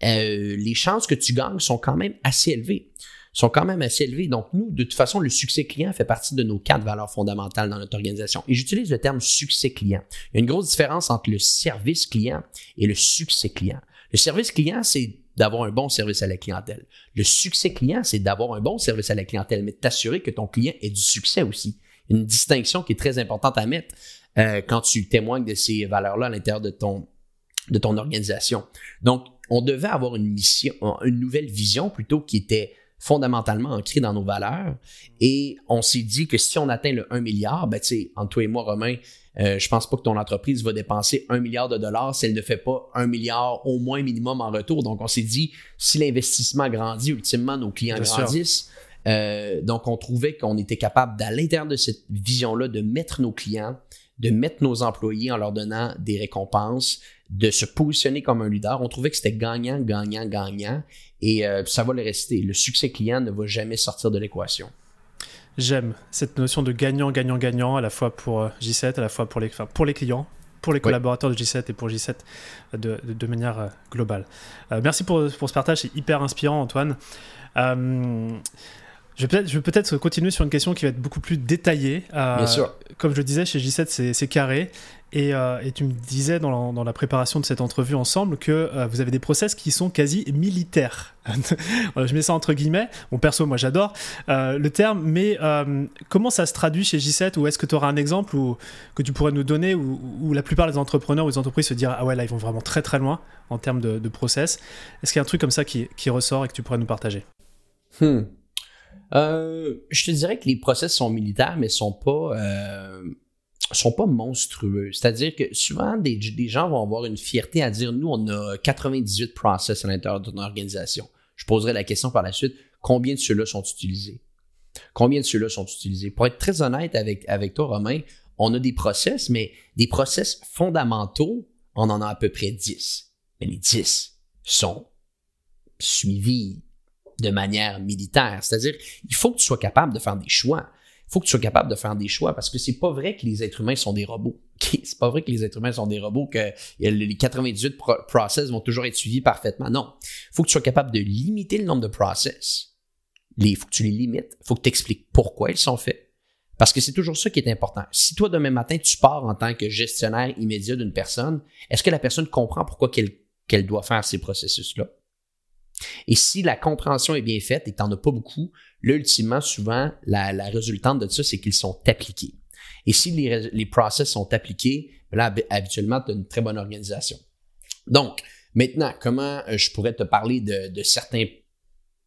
[SPEAKER 1] euh, les chances que tu gagnes sont quand même assez élevées sont quand même assez élevés. Donc, nous, de toute façon, le succès client fait partie de nos quatre valeurs fondamentales dans notre organisation. Et j'utilise le terme succès client. Il y a une grosse différence entre le service client et le succès client. Le service client, c'est d'avoir un bon service à la clientèle. Le succès client, c'est d'avoir un bon service à la clientèle, mais t'assurer que ton client ait du succès aussi. Une distinction qui est très importante à mettre euh, quand tu témoignes de ces valeurs-là à l'intérieur de ton, de ton organisation. Donc, on devait avoir une mission, une nouvelle vision plutôt qui était fondamentalement ancré dans nos valeurs. Et on s'est dit que si on atteint le 1 milliard, ben, tu sais, entre toi et moi, Romain, euh, je pense pas que ton entreprise va dépenser 1 milliard de dollars si elle ne fait pas 1 milliard au moins minimum en retour. Donc, on s'est dit, si l'investissement grandit, ultimement, nos clients grandissent. Euh, donc, on trouvait qu'on était capable, à l'intérieur de cette vision-là, de mettre nos clients, de mettre nos employés en leur donnant des récompenses, de se positionner comme un leader. On trouvait que c'était gagnant, gagnant, gagnant. Et euh, ça va le rester. Le succès client ne va jamais sortir de l'équation.
[SPEAKER 2] J'aime cette notion de gagnant, gagnant, gagnant, à la fois pour euh, J7, à la fois pour les, pour les clients, pour les collaborateurs de J7 et pour J7 de, de, manière euh, globale. merci pour, pour, ce partage, c'est hyper inspirant, Antoine. Je vais peut-être peut continuer sur une question qui va être beaucoup plus détaillée.
[SPEAKER 1] Bien sûr.
[SPEAKER 2] Comme je le disais, chez J7, c'est carré. Euh, et, tu me disais dans la, préparation de cette entrevue ensemble que euh, vous avez des process qui sont quasi militaires. je mets ça entre guillemets. Bon, perso, moi j'adore euh, le terme, mais comment ça se traduit chez J7 Ou est-ce que tu auras un exemple que tu pourrais nous donner où, la plupart des entrepreneurs ou des entreprises se disent Ah ouais, là ils vont vraiment très très loin en termes de, process Est-ce qu'il y a un truc comme ça qui, ressort et que tu pourrais nous partager?
[SPEAKER 1] Hmm. Je te dirais que les process sont militaires, mais sont pas sont pas monstrueux. C'est-à-dire que souvent, des, des, gens vont avoir une fierté à dire, nous, on a 98 process à l'intérieur notre organisation. Je poserai la question par la suite, combien de ceux-là sont utilisés? Combien de ceux-là sont utilisés? Pour être très honnête avec, avec toi, Romain, on a des process, mais des process fondamentaux, on en a à peu près 10. Mais les 10 sont suivis de manière militaire. C'est-à-dire, il faut que tu sois capable de faire des choix faut que tu sois capable de faire des choix parce que c'est pas vrai que les êtres humains sont des robots. c'est pas vrai que les êtres humains sont des robots, que les 98 process vont toujours être suivis parfaitement. Non. faut que tu sois capable de limiter le nombre de process. Il faut que tu les limites. faut que tu expliques pourquoi ils sont faits. Parce que c'est toujours ça qui est important. Si toi, demain matin, tu pars en tant que gestionnaire immédiat d'une personne, est-ce que la personne comprend pourquoi qu'elle doit faire ces processus-là? Et si la compréhension est bien faite et que tu n'en as pas beaucoup, là, ultimement, souvent, la, résultante de ça, c'est qu'ils sont appliqués. Et si les, process sont appliqués, ben là, habituellement, tu as une très bonne organisation. Donc, maintenant, comment euh, je pourrais te parler de, certains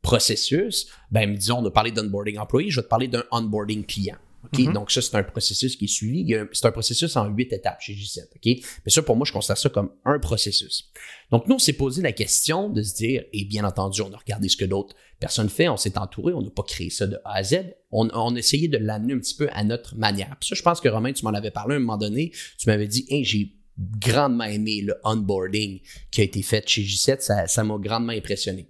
[SPEAKER 1] processus? Ben, disons, on a parlé d'onboarding employé, je vais te parler d'un onboarding client. OK?
[SPEAKER 2] Mhm.
[SPEAKER 1] Donc, ça, c'est un processus qui est suivi. C'est un processus en huit étapes chez J7. OK? Mais ça, pour moi, je considère ça comme un processus. Donc, nous, on s'est posé la question de se dire, et bien entendu, on a regardé ce que d'autres personnes font, on s'est entouré, on n'a pas créé ça de A à Z. On, on a essayé de l'amener un petit peu à notre manière. Puis ça, je pense que Romain, tu m'en avais parlé à un moment donné. Tu m'avais dit, hey, j'ai grandement aimé le onboarding qui a été fait chez J7. Ça, ça m'a grandement impressionné.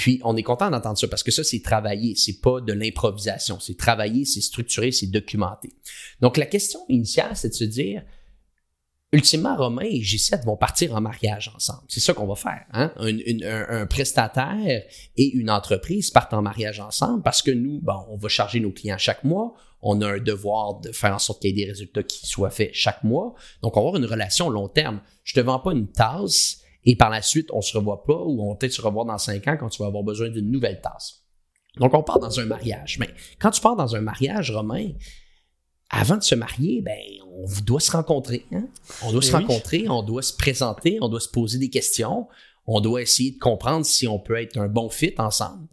[SPEAKER 1] Puis, on est content d'entendre ça parce que ça, c'est travaillé. C'est pas de l'improvisation. C'est travaillé, c'est structuré, c'est documenté. Donc, la question initiale, c'est de se dire, ultimement, Romain et J7 vont partir en mariage ensemble. C'est ça qu'on va faire. Hein? Un prestataire et une entreprise partent en mariage ensemble parce que nous, bon, on va charger nos clients chaque mois. On a un devoir de faire en sorte qu'il y ait des résultats qui soient faits chaque mois. Donc, on va avoir une relation long terme. Je te vends pas une tasse et par la suite, on se revoit pas ou on va peut-être se revoir dans cinq ans quand tu vas avoir besoin d'une nouvelle tasse. Donc, on part dans un mariage. Mais quand tu pars dans un mariage, Romain, avant de se marier, ben, on doit se rencontrer. hein? On doit
[SPEAKER 2] Eh
[SPEAKER 1] se
[SPEAKER 2] oui.
[SPEAKER 1] rencontrer, on doit se présenter, on doit se poser des questions, on doit essayer de comprendre si on peut être un bon fit ensemble.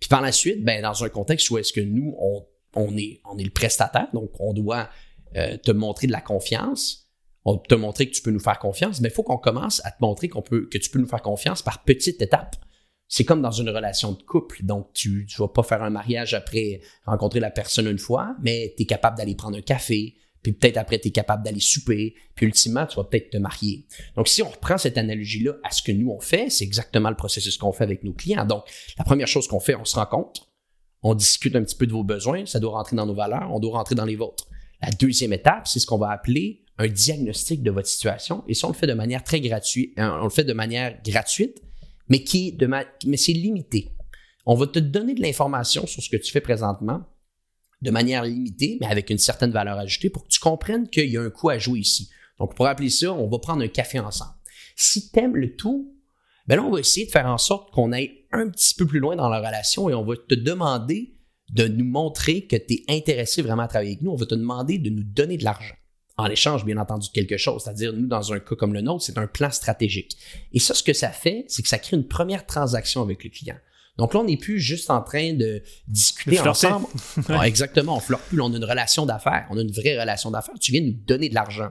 [SPEAKER 1] Puis par la suite, ben, dans un contexte où est-ce que nous, on, on, est, on est le prestataire, donc on doit euh, te montrer de la confiance, on te montrer que tu peux nous faire confiance, mais il faut qu'on commence à te montrer qu'on peut, que tu peux nous faire confiance par petites étapes. C'est comme dans une relation de couple. Donc, tu ne vas pas faire un mariage après rencontrer la personne une fois, mais tu es capable d'aller prendre un café, puis peut-être après, tu es capable d'aller souper, puis ultimement, tu vas peut-être te marier. Donc, si on reprend cette analogie-là à ce que nous, on fait, c'est exactement le processus qu'on fait avec nos clients. Donc, la première chose qu'on fait, on se rencontre, on discute un petit peu de vos besoins, ça doit rentrer dans nos valeurs, on doit rentrer dans les vôtres. La deuxième étape, c'est ce qu'on va appeler un diagnostic de votre situation, et ça, on le fait de manière très gratuite, hein, on le fait de manière gratuite, mais qui est de ma- mais c'est limité. On va te donner de l'information sur ce que tu fais présentement de manière limitée, mais avec une certaine valeur ajoutée pour que tu comprennes qu'il y a un coup à jouer ici. Donc, pour appeler ça, on va prendre un café ensemble. Si tu aimes le tout, ben là, on va essayer de faire en sorte qu'on aille un petit peu plus loin dans la relation et on va te demander de nous montrer que tu es intéressé vraiment à travailler avec nous. On va te demander de nous donner de l'argent. En échange, bien entendu, de quelque chose. C'est-à-dire, nous, dans un cas comme le nôtre, c'est un plan stratégique. Et ça, ce que ça fait, c'est que ça crée une première transaction avec le client. Donc là, on n'est plus juste en train de discuter
[SPEAKER 2] De
[SPEAKER 1] ensemble. Ah, exactement, on flirte plus. Là, on a une relation d'affaires. On a une vraie relation d'affaires. Tu viens nous donner de l'argent.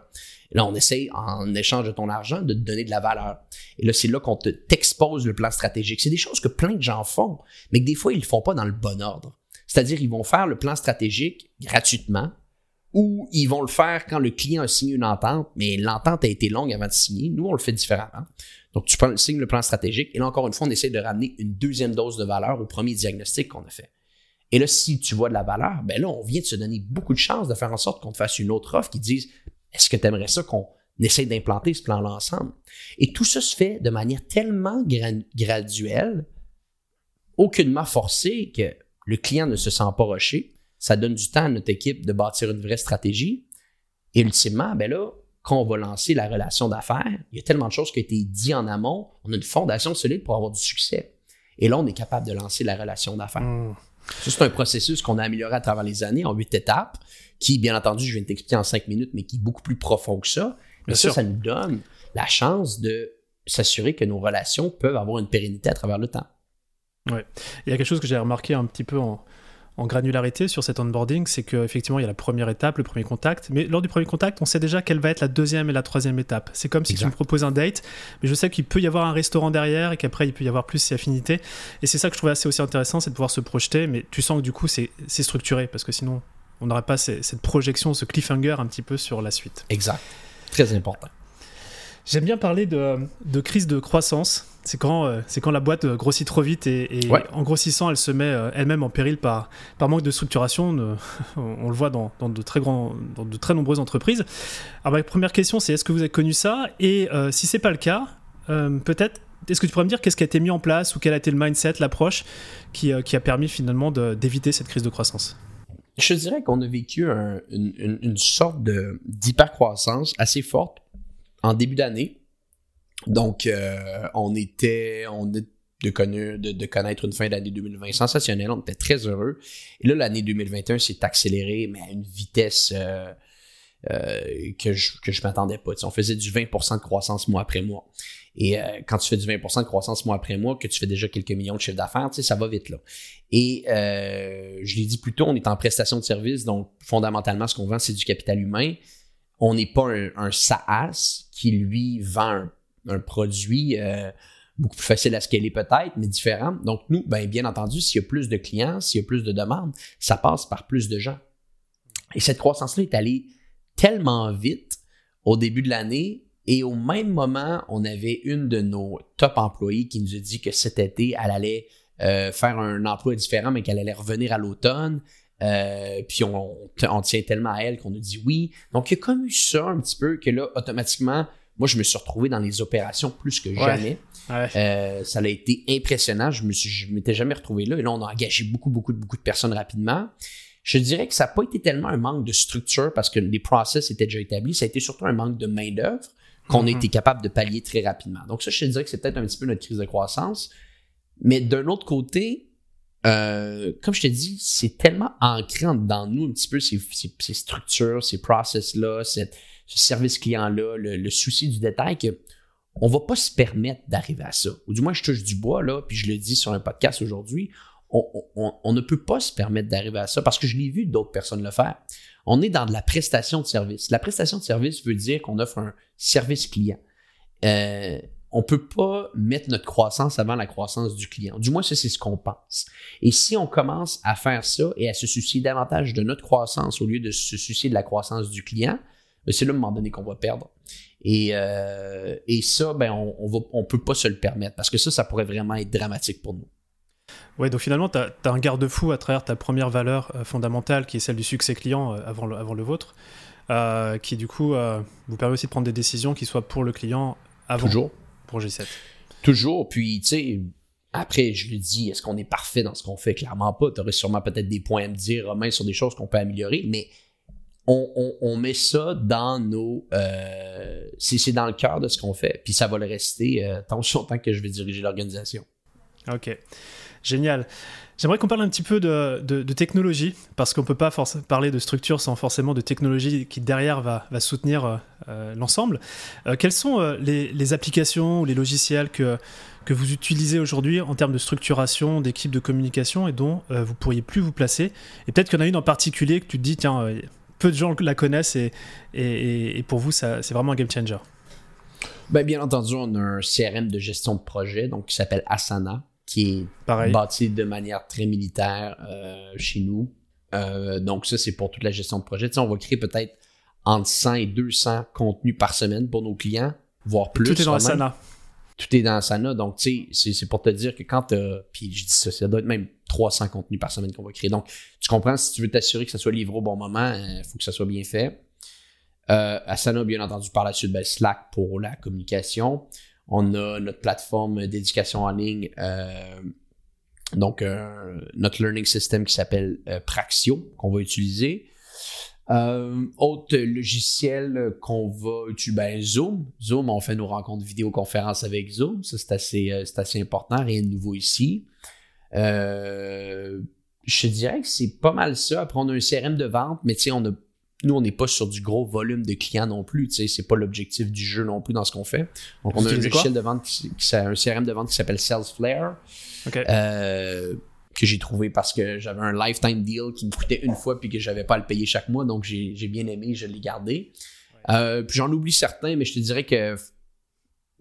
[SPEAKER 1] Là, on essaye, en échange de ton argent, de te donner de la valeur. Et là, c'est là qu'on te t'expose le plan stratégique. C'est des choses que plein de gens font, mais que des fois, ils le font pas dans le bon ordre. C'est-à-dire, ils vont faire le plan stratégique gratuitement ou ils vont le faire quand le client a signé une entente, mais l'entente a été longue avant de signer. Nous, on le fait différemment. Donc, tu signes le plan stratégique et là, encore une fois, on essaie de ramener une deuxième dose de valeur au premier diagnostic qu'on a fait. Et là, si tu vois de la valeur, ben là, on vient de se donner beaucoup de chances de faire en sorte qu'on te fasse une autre offre qui dise Est-ce que tu aimerais ça qu'on essaie d'implanter ce plan-là ensemble? Et tout ça se fait de manière tellement gra- graduelle, aucunement forcée, que le client ne se sent pas rushé. Ça donne du temps à notre équipe de bâtir une vraie stratégie. Et ultimement, ben là, quand on va lancer la relation d'affaires, il y a tellement de choses qui ont été dites en amont. On a une fondation solide pour avoir du succès. Et là, on est capable de lancer la relation d'affaires. Ça, c'est un processus qu'on a amélioré à travers les années en huit étapes, qui, bien entendu, je viens de t'expliquer en cinq minutes, mais qui est beaucoup plus profond que ça. Mais
[SPEAKER 2] Bien
[SPEAKER 1] ça,
[SPEAKER 2] sûr.
[SPEAKER 1] ça nous donne la chance de s'assurer que nos relations peuvent avoir une pérennité à travers le temps.
[SPEAKER 2] Il y a quelque chose que j'ai remarqué un petit peu en, en granularité sur cet onboarding, c'est qu'effectivement, il y a la première étape, le premier contact, mais lors du premier contact, on sait déjà quelle va être la deuxième et la troisième étape. C'est comme si tu
[SPEAKER 1] Exact.
[SPEAKER 2] me proposes un date, mais je sais qu'il peut y avoir un restaurant derrière et qu'après, il peut y avoir plus ces affinités. Et c'est ça que je trouvais assez aussi intéressant, c'est de pouvoir se projeter, mais tu sens que du coup, c'est c'est structuré, parce que sinon, on n'aurait pas ces- cette projection, ce cliffhanger un petit peu sur la suite.
[SPEAKER 1] Exact. Très important.
[SPEAKER 2] J'aime bien parler de, de crise de croissance. C'est quand, euh, c'est quand la boîte euh, grossit trop vite et, et
[SPEAKER 1] Ouais.
[SPEAKER 2] en grossissant, elle se met euh, elle-même en péril par, par manque de structuration. On le voit dans, dans de très grands, dans de très nombreuses entreprises. Alors, ma première question, c'est est-ce que vous avez connu ça? Et euh, si c'est pas le cas, peut-être, est-ce que tu pourrais me dire qu'est-ce qui a été mis en place ou quel a été le mindset, l'approche qui, qui a permis finalement d'éviter cette crise de croissance?
[SPEAKER 1] Je dirais qu'on a vécu un- une, une- sorte d'hypercroissance assez forte en début d'année. Donc, euh, on était, on est de, connaître une fin d'année 2020 sensationnelle. On était très heureux. Et là, l'année 2021 s'est accélérée, mais à une vitesse euh, que je que je m'attendais pas. on faisait du 20% de croissance mois après mois. Et euh, quand tu fais du 20% de croissance mois après mois, que tu fais déjà quelques millions de chiffre d'affaires, tu ça va vite là. Et euh, je l'ai dit plus tôt, on est en prestation de service, donc fondamentalement, ce qu'on vend, c'est du capital humain. On n'est pas un, SaaS qui, lui, vend un, produit euh, beaucoup plus facile à scaler peut-être, mais différent. Donc nous, ben, bien entendu, s'il y a plus de clients, s'il y a plus de demandes, ça passe par plus de gens. Et cette croissance-là est allée tellement vite au début de l'année et au même moment, on avait une de nos top employés qui nous a dit que cet été, elle allait euh, faire un emploi différent, mais qu'elle allait revenir à l'automne. Euh, puis on, on, tient tellement à elle qu'on nous dit oui. Donc il y a comme eu ça un petit peu que là, automatiquement, moi je me suis retrouvé dans les opérations plus que jamais. Euh, ça a été impressionnant. Je me je m'étais jamais retrouvé là. Et là, on a engagé beaucoup, beaucoup, beaucoup de personnes rapidement. Je dirais que ça n'a pas été tellement un manque de structure parce que les process étaient déjà établis. Ça a été surtout un manque de main-d'œuvre qu'on a mhm. été capable de pallier très rapidement. Donc ça, je te dirais que c'est peut-être un petit peu notre crise de croissance. Mais d'un autre côté, euh, comme je te dis, c'est tellement ancré dans nous un petit peu ces, structures, ces process-là, ce service client-là, le, souci du détail que on va pas se permettre d'arriver à ça. Ou du moins, je touche du bois, là, puis je le dis sur un podcast aujourd'hui, on, ne peut pas se permettre d'arriver à ça parce que je l'ai vu d'autres personnes le faire. On est dans de la prestation de service. La prestation de service veut dire qu'on offre un service client. Euh, on peut pas mettre notre croissance avant la croissance du client. Du moins, ça, c'est ce qu'on pense. Et si on commence à faire ça et à se soucier davantage de notre croissance au lieu de se soucier de la croissance du client, c'est là, à un moment donné, qu'on va perdre. Et, euh, et ça, ben, on, on, va, on peut pas se le permettre parce que ça, ça pourrait vraiment être dramatique pour nous.
[SPEAKER 2] Ouais, donc finalement, tu as, un garde-fou à travers ta première valeur euh, fondamentale, qui est celle du succès client euh, avant, le, avant le vôtre, qui du coup vous permet aussi de prendre des décisions qui soient pour le client avant
[SPEAKER 1] Toujours.
[SPEAKER 2] pour G7.
[SPEAKER 1] Toujours. Puis, tu sais, après, je le dis, est-ce qu'on est parfait dans ce qu'on fait? Clairement pas. Tu aurais sûrement peut-être des points à me dire, Romain, sur des choses qu'on peut améliorer, mais on, met ça dans nos. c'est dans le cœur de ce qu'on fait. Puis ça va le rester tant longtemps que je vais diriger l'organisation.
[SPEAKER 2] Ok. Génial. J'aimerais qu'on parle un petit peu de, de, technologie, parce qu'on ne peut pas parler de structure sans forcément de technologie qui derrière va, va soutenir euh, euh, l'ensemble. Euh, quelles sont les, applications ou les logiciels que, que vous utilisez aujourd'hui en termes de structuration d'équipes de communication et dont vous pourriez plus vous placer? Et peut-être qu'il y en a une en particulier que tu te dis, tiens, peu de gens la connaissent et, et, et pour vous, c'est vraiment un game changer.
[SPEAKER 1] Ben, bien entendu, on a un CRM de gestion de projet donc, qui s'appelle Asana qui est bâti de manière très militaire euh, chez nous. Euh, donc ça, c'est pour toute la gestion de projet. Tu sais, on va créer peut-être entre 100 et 200 contenus par semaine pour nos clients, voire plus.
[SPEAKER 2] Tout est dans Asana.
[SPEAKER 1] Tout est dans Asana. Donc, tu sais, c'est pour te dire que quand tu Puis je dis ça, ça doit être même 300 contenus par semaine qu'on va créer. Donc, tu comprends, si tu veux t'assurer que ça soit livré au bon moment, il euh, faut que ça soit bien fait. Asana, bien entendu, par la suite, ben, Slack pour la communication. On a notre plateforme d'éducation en ligne, euh, donc euh, notre learning system qui s'appelle euh, Praxio, qu'on va utiliser. autre logiciel qu'on va utiliser, ben Zoom. Zoom, on fait nos rencontres vidéoconférences avec Zoom. Ça, c'est assez, c'est assez important. Rien de nouveau ici. Je dirais que c'est pas mal ça. Après, on a un CRM de vente, mais tu sais, on a nous, on n'est pas sur du gros volume de clients non plus. Tu sais, c'est pas l'objectif du jeu non plus dans ce qu'on fait. Donc, on a un logiciel de vente, qui, un CRM de vente qui s'appelle SalesFlare. Euh, que j'ai trouvé parce que j'avais un lifetime deal qui me coûtait une fois puis que j'avais pas à le payer chaque mois. Donc, j'ai bien aimé, je l'ai gardé. Euh, puis j'en oublie certains, mais je te dirais que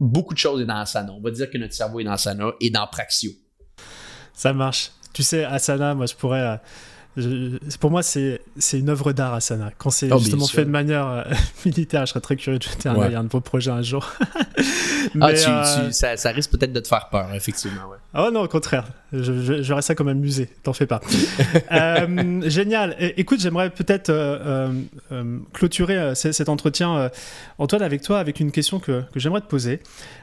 [SPEAKER 1] beaucoup de choses est dans Asana. On va dire que notre cerveau est dans Asana et dans Praxio.
[SPEAKER 2] Ça marche. Tu sais, Asana, moi, je pourrais pour moi, c'est une œuvre d'art, Asana. Quand c'est oh, justement fait de manière euh, militaire, je serais très curieux de jeter un un de vos projets un jour.
[SPEAKER 1] ah, euh, ça, ça, risque peut-être de te faire peur, effectivement. Ouais.
[SPEAKER 2] Ah non, au contraire. Je, je, je ça comme un musée, t'en fais pas. euh, génial. écoute, j'aimerais peut-être clôturer cet entretien, Antoine, avec toi, avec une question que, que j'aimerais te poser.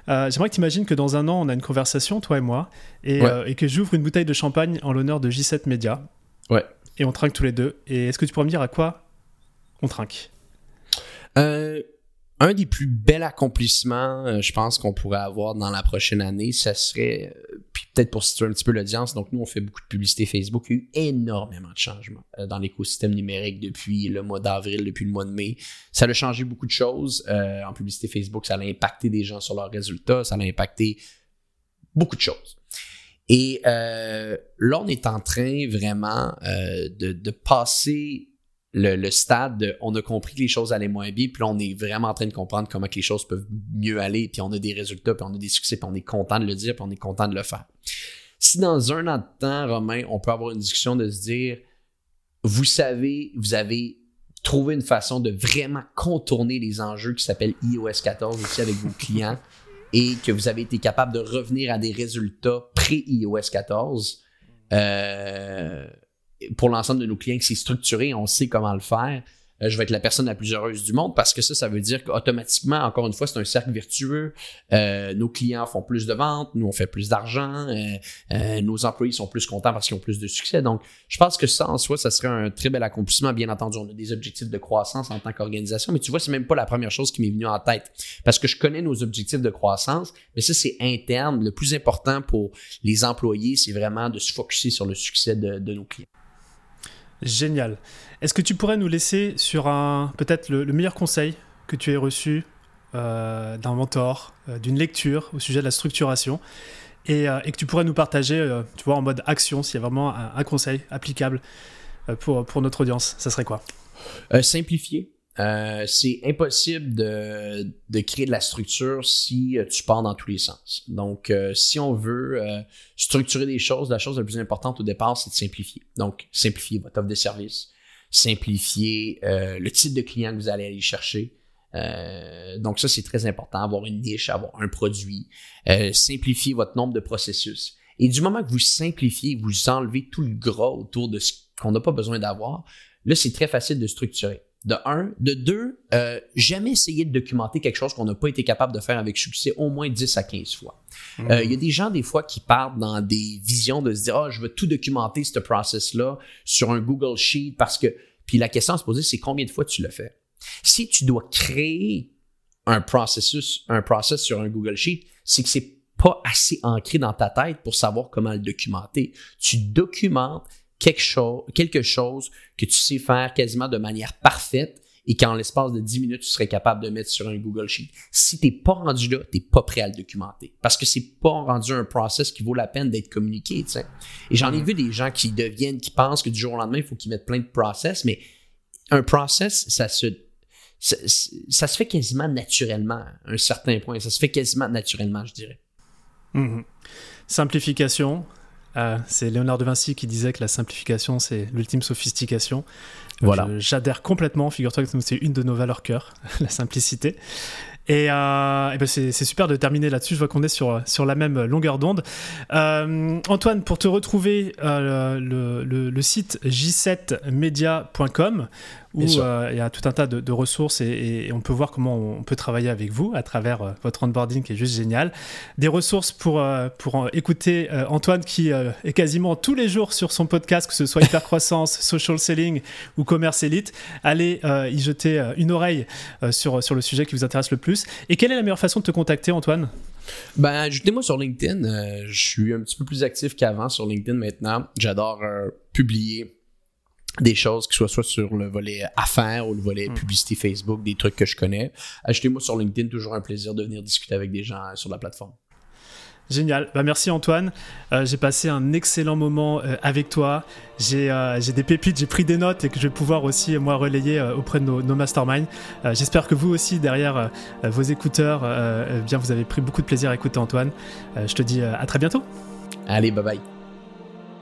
[SPEAKER 2] j'aimerais que tu imagines que dans un an, on a une conversation, toi et moi, et, et que j'ouvre une bouteille de champagne en l'honneur de J7 Media.
[SPEAKER 1] Ouais
[SPEAKER 2] et on trinque tous les deux. Et est-ce que tu pourrais me dire à quoi on trinque?
[SPEAKER 1] Euh, Un des plus bels accomplissements, euh, je pense, qu'on pourrait avoir dans la prochaine année, ça serait, euh, puis peut-être pour situer un petit peu l'audience, donc nous, on fait beaucoup de publicité Facebook. Il y a eu énormément de changements dans l'écosystème numérique depuis le mois d'avril, depuis le mois de mai. Ça a changé beaucoup de choses. En publicité Facebook, ça a impacté des gens sur leurs résultats, ça a impacté beaucoup de choses. Et euh, là, on est en train vraiment de, de passer le, stade de, on a compris que les choses allaient moins bien, puis là, on est vraiment en train de comprendre comment que les choses peuvent mieux aller, puis on a des résultats, puis on a des succès, puis on est content de le dire, puis on est content de le faire. Si dans un an de temps, Romain, on peut avoir une discussion de se dire, vous savez, vous avez trouvé une façon de vraiment contourner les enjeux qui s'appellent iOS 14 aussi avec vos clients et que vous avez été capable de revenir à des résultats pré-iOS 14, euh, pour l'ensemble de nos clients que c'est structuré, on sait comment le faire. Euh, je vais être la personne la plus heureuse du monde parce que ça, ça veut dire qu'automatiquement, encore une fois, c'est un cercle vertueux. Euh, nos clients font plus de ventes, nous on fait plus d'argent, euh, nos employés sont plus contents parce qu'ils ont plus de succès. Donc, je pense que ça en soi, ça serait un très bel accomplissement. Bien entendu, on a des objectifs de croissance en tant qu'organisation, mais tu vois, c'est même pas la première chose qui m'est venue en tête parce que je connais nos objectifs de croissance, mais ça c'est interne. Le plus important pour les employés, c'est vraiment de se focuser sur le succès de nos clients.
[SPEAKER 2] Génial. Est-ce que tu pourrais nous laisser sur un peut-être le, meilleur conseil que tu aies reçu euh, d'un mentor, euh, d'une lecture au sujet de la structuration et, euh, que tu pourrais nous partager, tu vois, en mode action, s'il y a vraiment un, conseil applicable pour, pour notre audience, ça serait quoi?
[SPEAKER 1] Simplifier. Euh, c'est impossible de, de, créer de la structure si euh, tu pars dans tous les sens. Donc, euh, si on veut structurer des choses, la chose la plus importante au départ, c'est de simplifier. Donc, simplifier votre offre de service, simplifier le type de client que vous allez aller chercher. donc, ça, c'est très important, avoir une niche, avoir un produit, simplifier votre nombre de processus. Et du moment que vous simplifiez, vous enlevez tout le gras autour de ce qu'on n'a pas besoin d'avoir, là, c'est très facile de structurer de un. De deux, euh, jamais essayer de documenter quelque chose qu'on n'a pas été capable de faire avec succès au moins 10 à 15 fois. Euh. Il y a des gens, des fois, qui partent dans des visions de se dire, ah, je veux tout documenter, ce process-là, sur un Google Sheet parce que. Puis la question à se poser, c'est combien de fois tu le fais? Si tu dois créer un processus, un process sur un Google Sheet, c'est que c'est pas assez ancré dans ta tête pour savoir comment le documenter. Tu documentes quelque chose, quelque chose que tu sais faire quasiment de manière parfaite et qu'en l'espace de 10 minutes, tu serais capable de mettre sur un Google Sheet. Si t'es pas rendu là, t'es pas prêt à le documenter. Parce que c'est pas rendu un process qui vaut la peine d'être communiqué, tu. Et j'en ai vu des gens qui deviennent, qui pensent que du jour au lendemain, il faut qu'ils mettent plein de process, mais un process, ça se, ça, se fait quasiment naturellement à un certain point. Ça se fait quasiment naturellement, je dirais.
[SPEAKER 2] Mm-hmm. Simplification, ah, c'est Léonard de Vinci qui disait que la simplification, c'est l'ultime sophistication. Voilà. J'adhère complètement. Figure-toi que c'est une de nos valeurs cœur, la simplicité. Et, euh, ben c'est super de terminer là-dessus. Je vois qu'on est sur, sur la même longueur d'onde. Euh, Antoine, pour te retrouver, euh, le, le, site j7media.com où euh, il y a tout un tas de, ressources et, on peut voir comment on peut travailler avec vous à travers euh, votre onboarding qui est juste génial. Des ressources pour, euh, pour écouter Antoine qui est quasiment tous les jours sur son podcast, que ce soit Hypercroissance, Social Selling ou Commerce Elite. Allez y jeter une oreille sur, sur le sujet qui vous intéresse le plus. Et quelle est la meilleure façon de te contacter, Antoine?
[SPEAKER 1] Ben, ajoutez-moi sur LinkedIn. je suis un petit peu plus actif qu'avant sur LinkedIn maintenant. J'adore publier des choses qui soient soit sur le volet affaires ou le volet hmm. publicité Facebook, des trucs que je connais. Achetez-moi sur LinkedIn, toujours un plaisir de venir discuter avec des gens sur la plateforme.
[SPEAKER 2] Génial. Bah, merci Antoine. Euh, j'ai passé un excellent moment euh, avec toi. Euh, j'ai des pépites, j'ai pris des notes et que je vais pouvoir aussi moi relayer auprès de nos, nos masterminds. J'espère que vous aussi derrière vos écouteurs, bien vous avez pris beaucoup de plaisir à écouter Antoine. je te dis à très bientôt.
[SPEAKER 1] Allez, bye bye.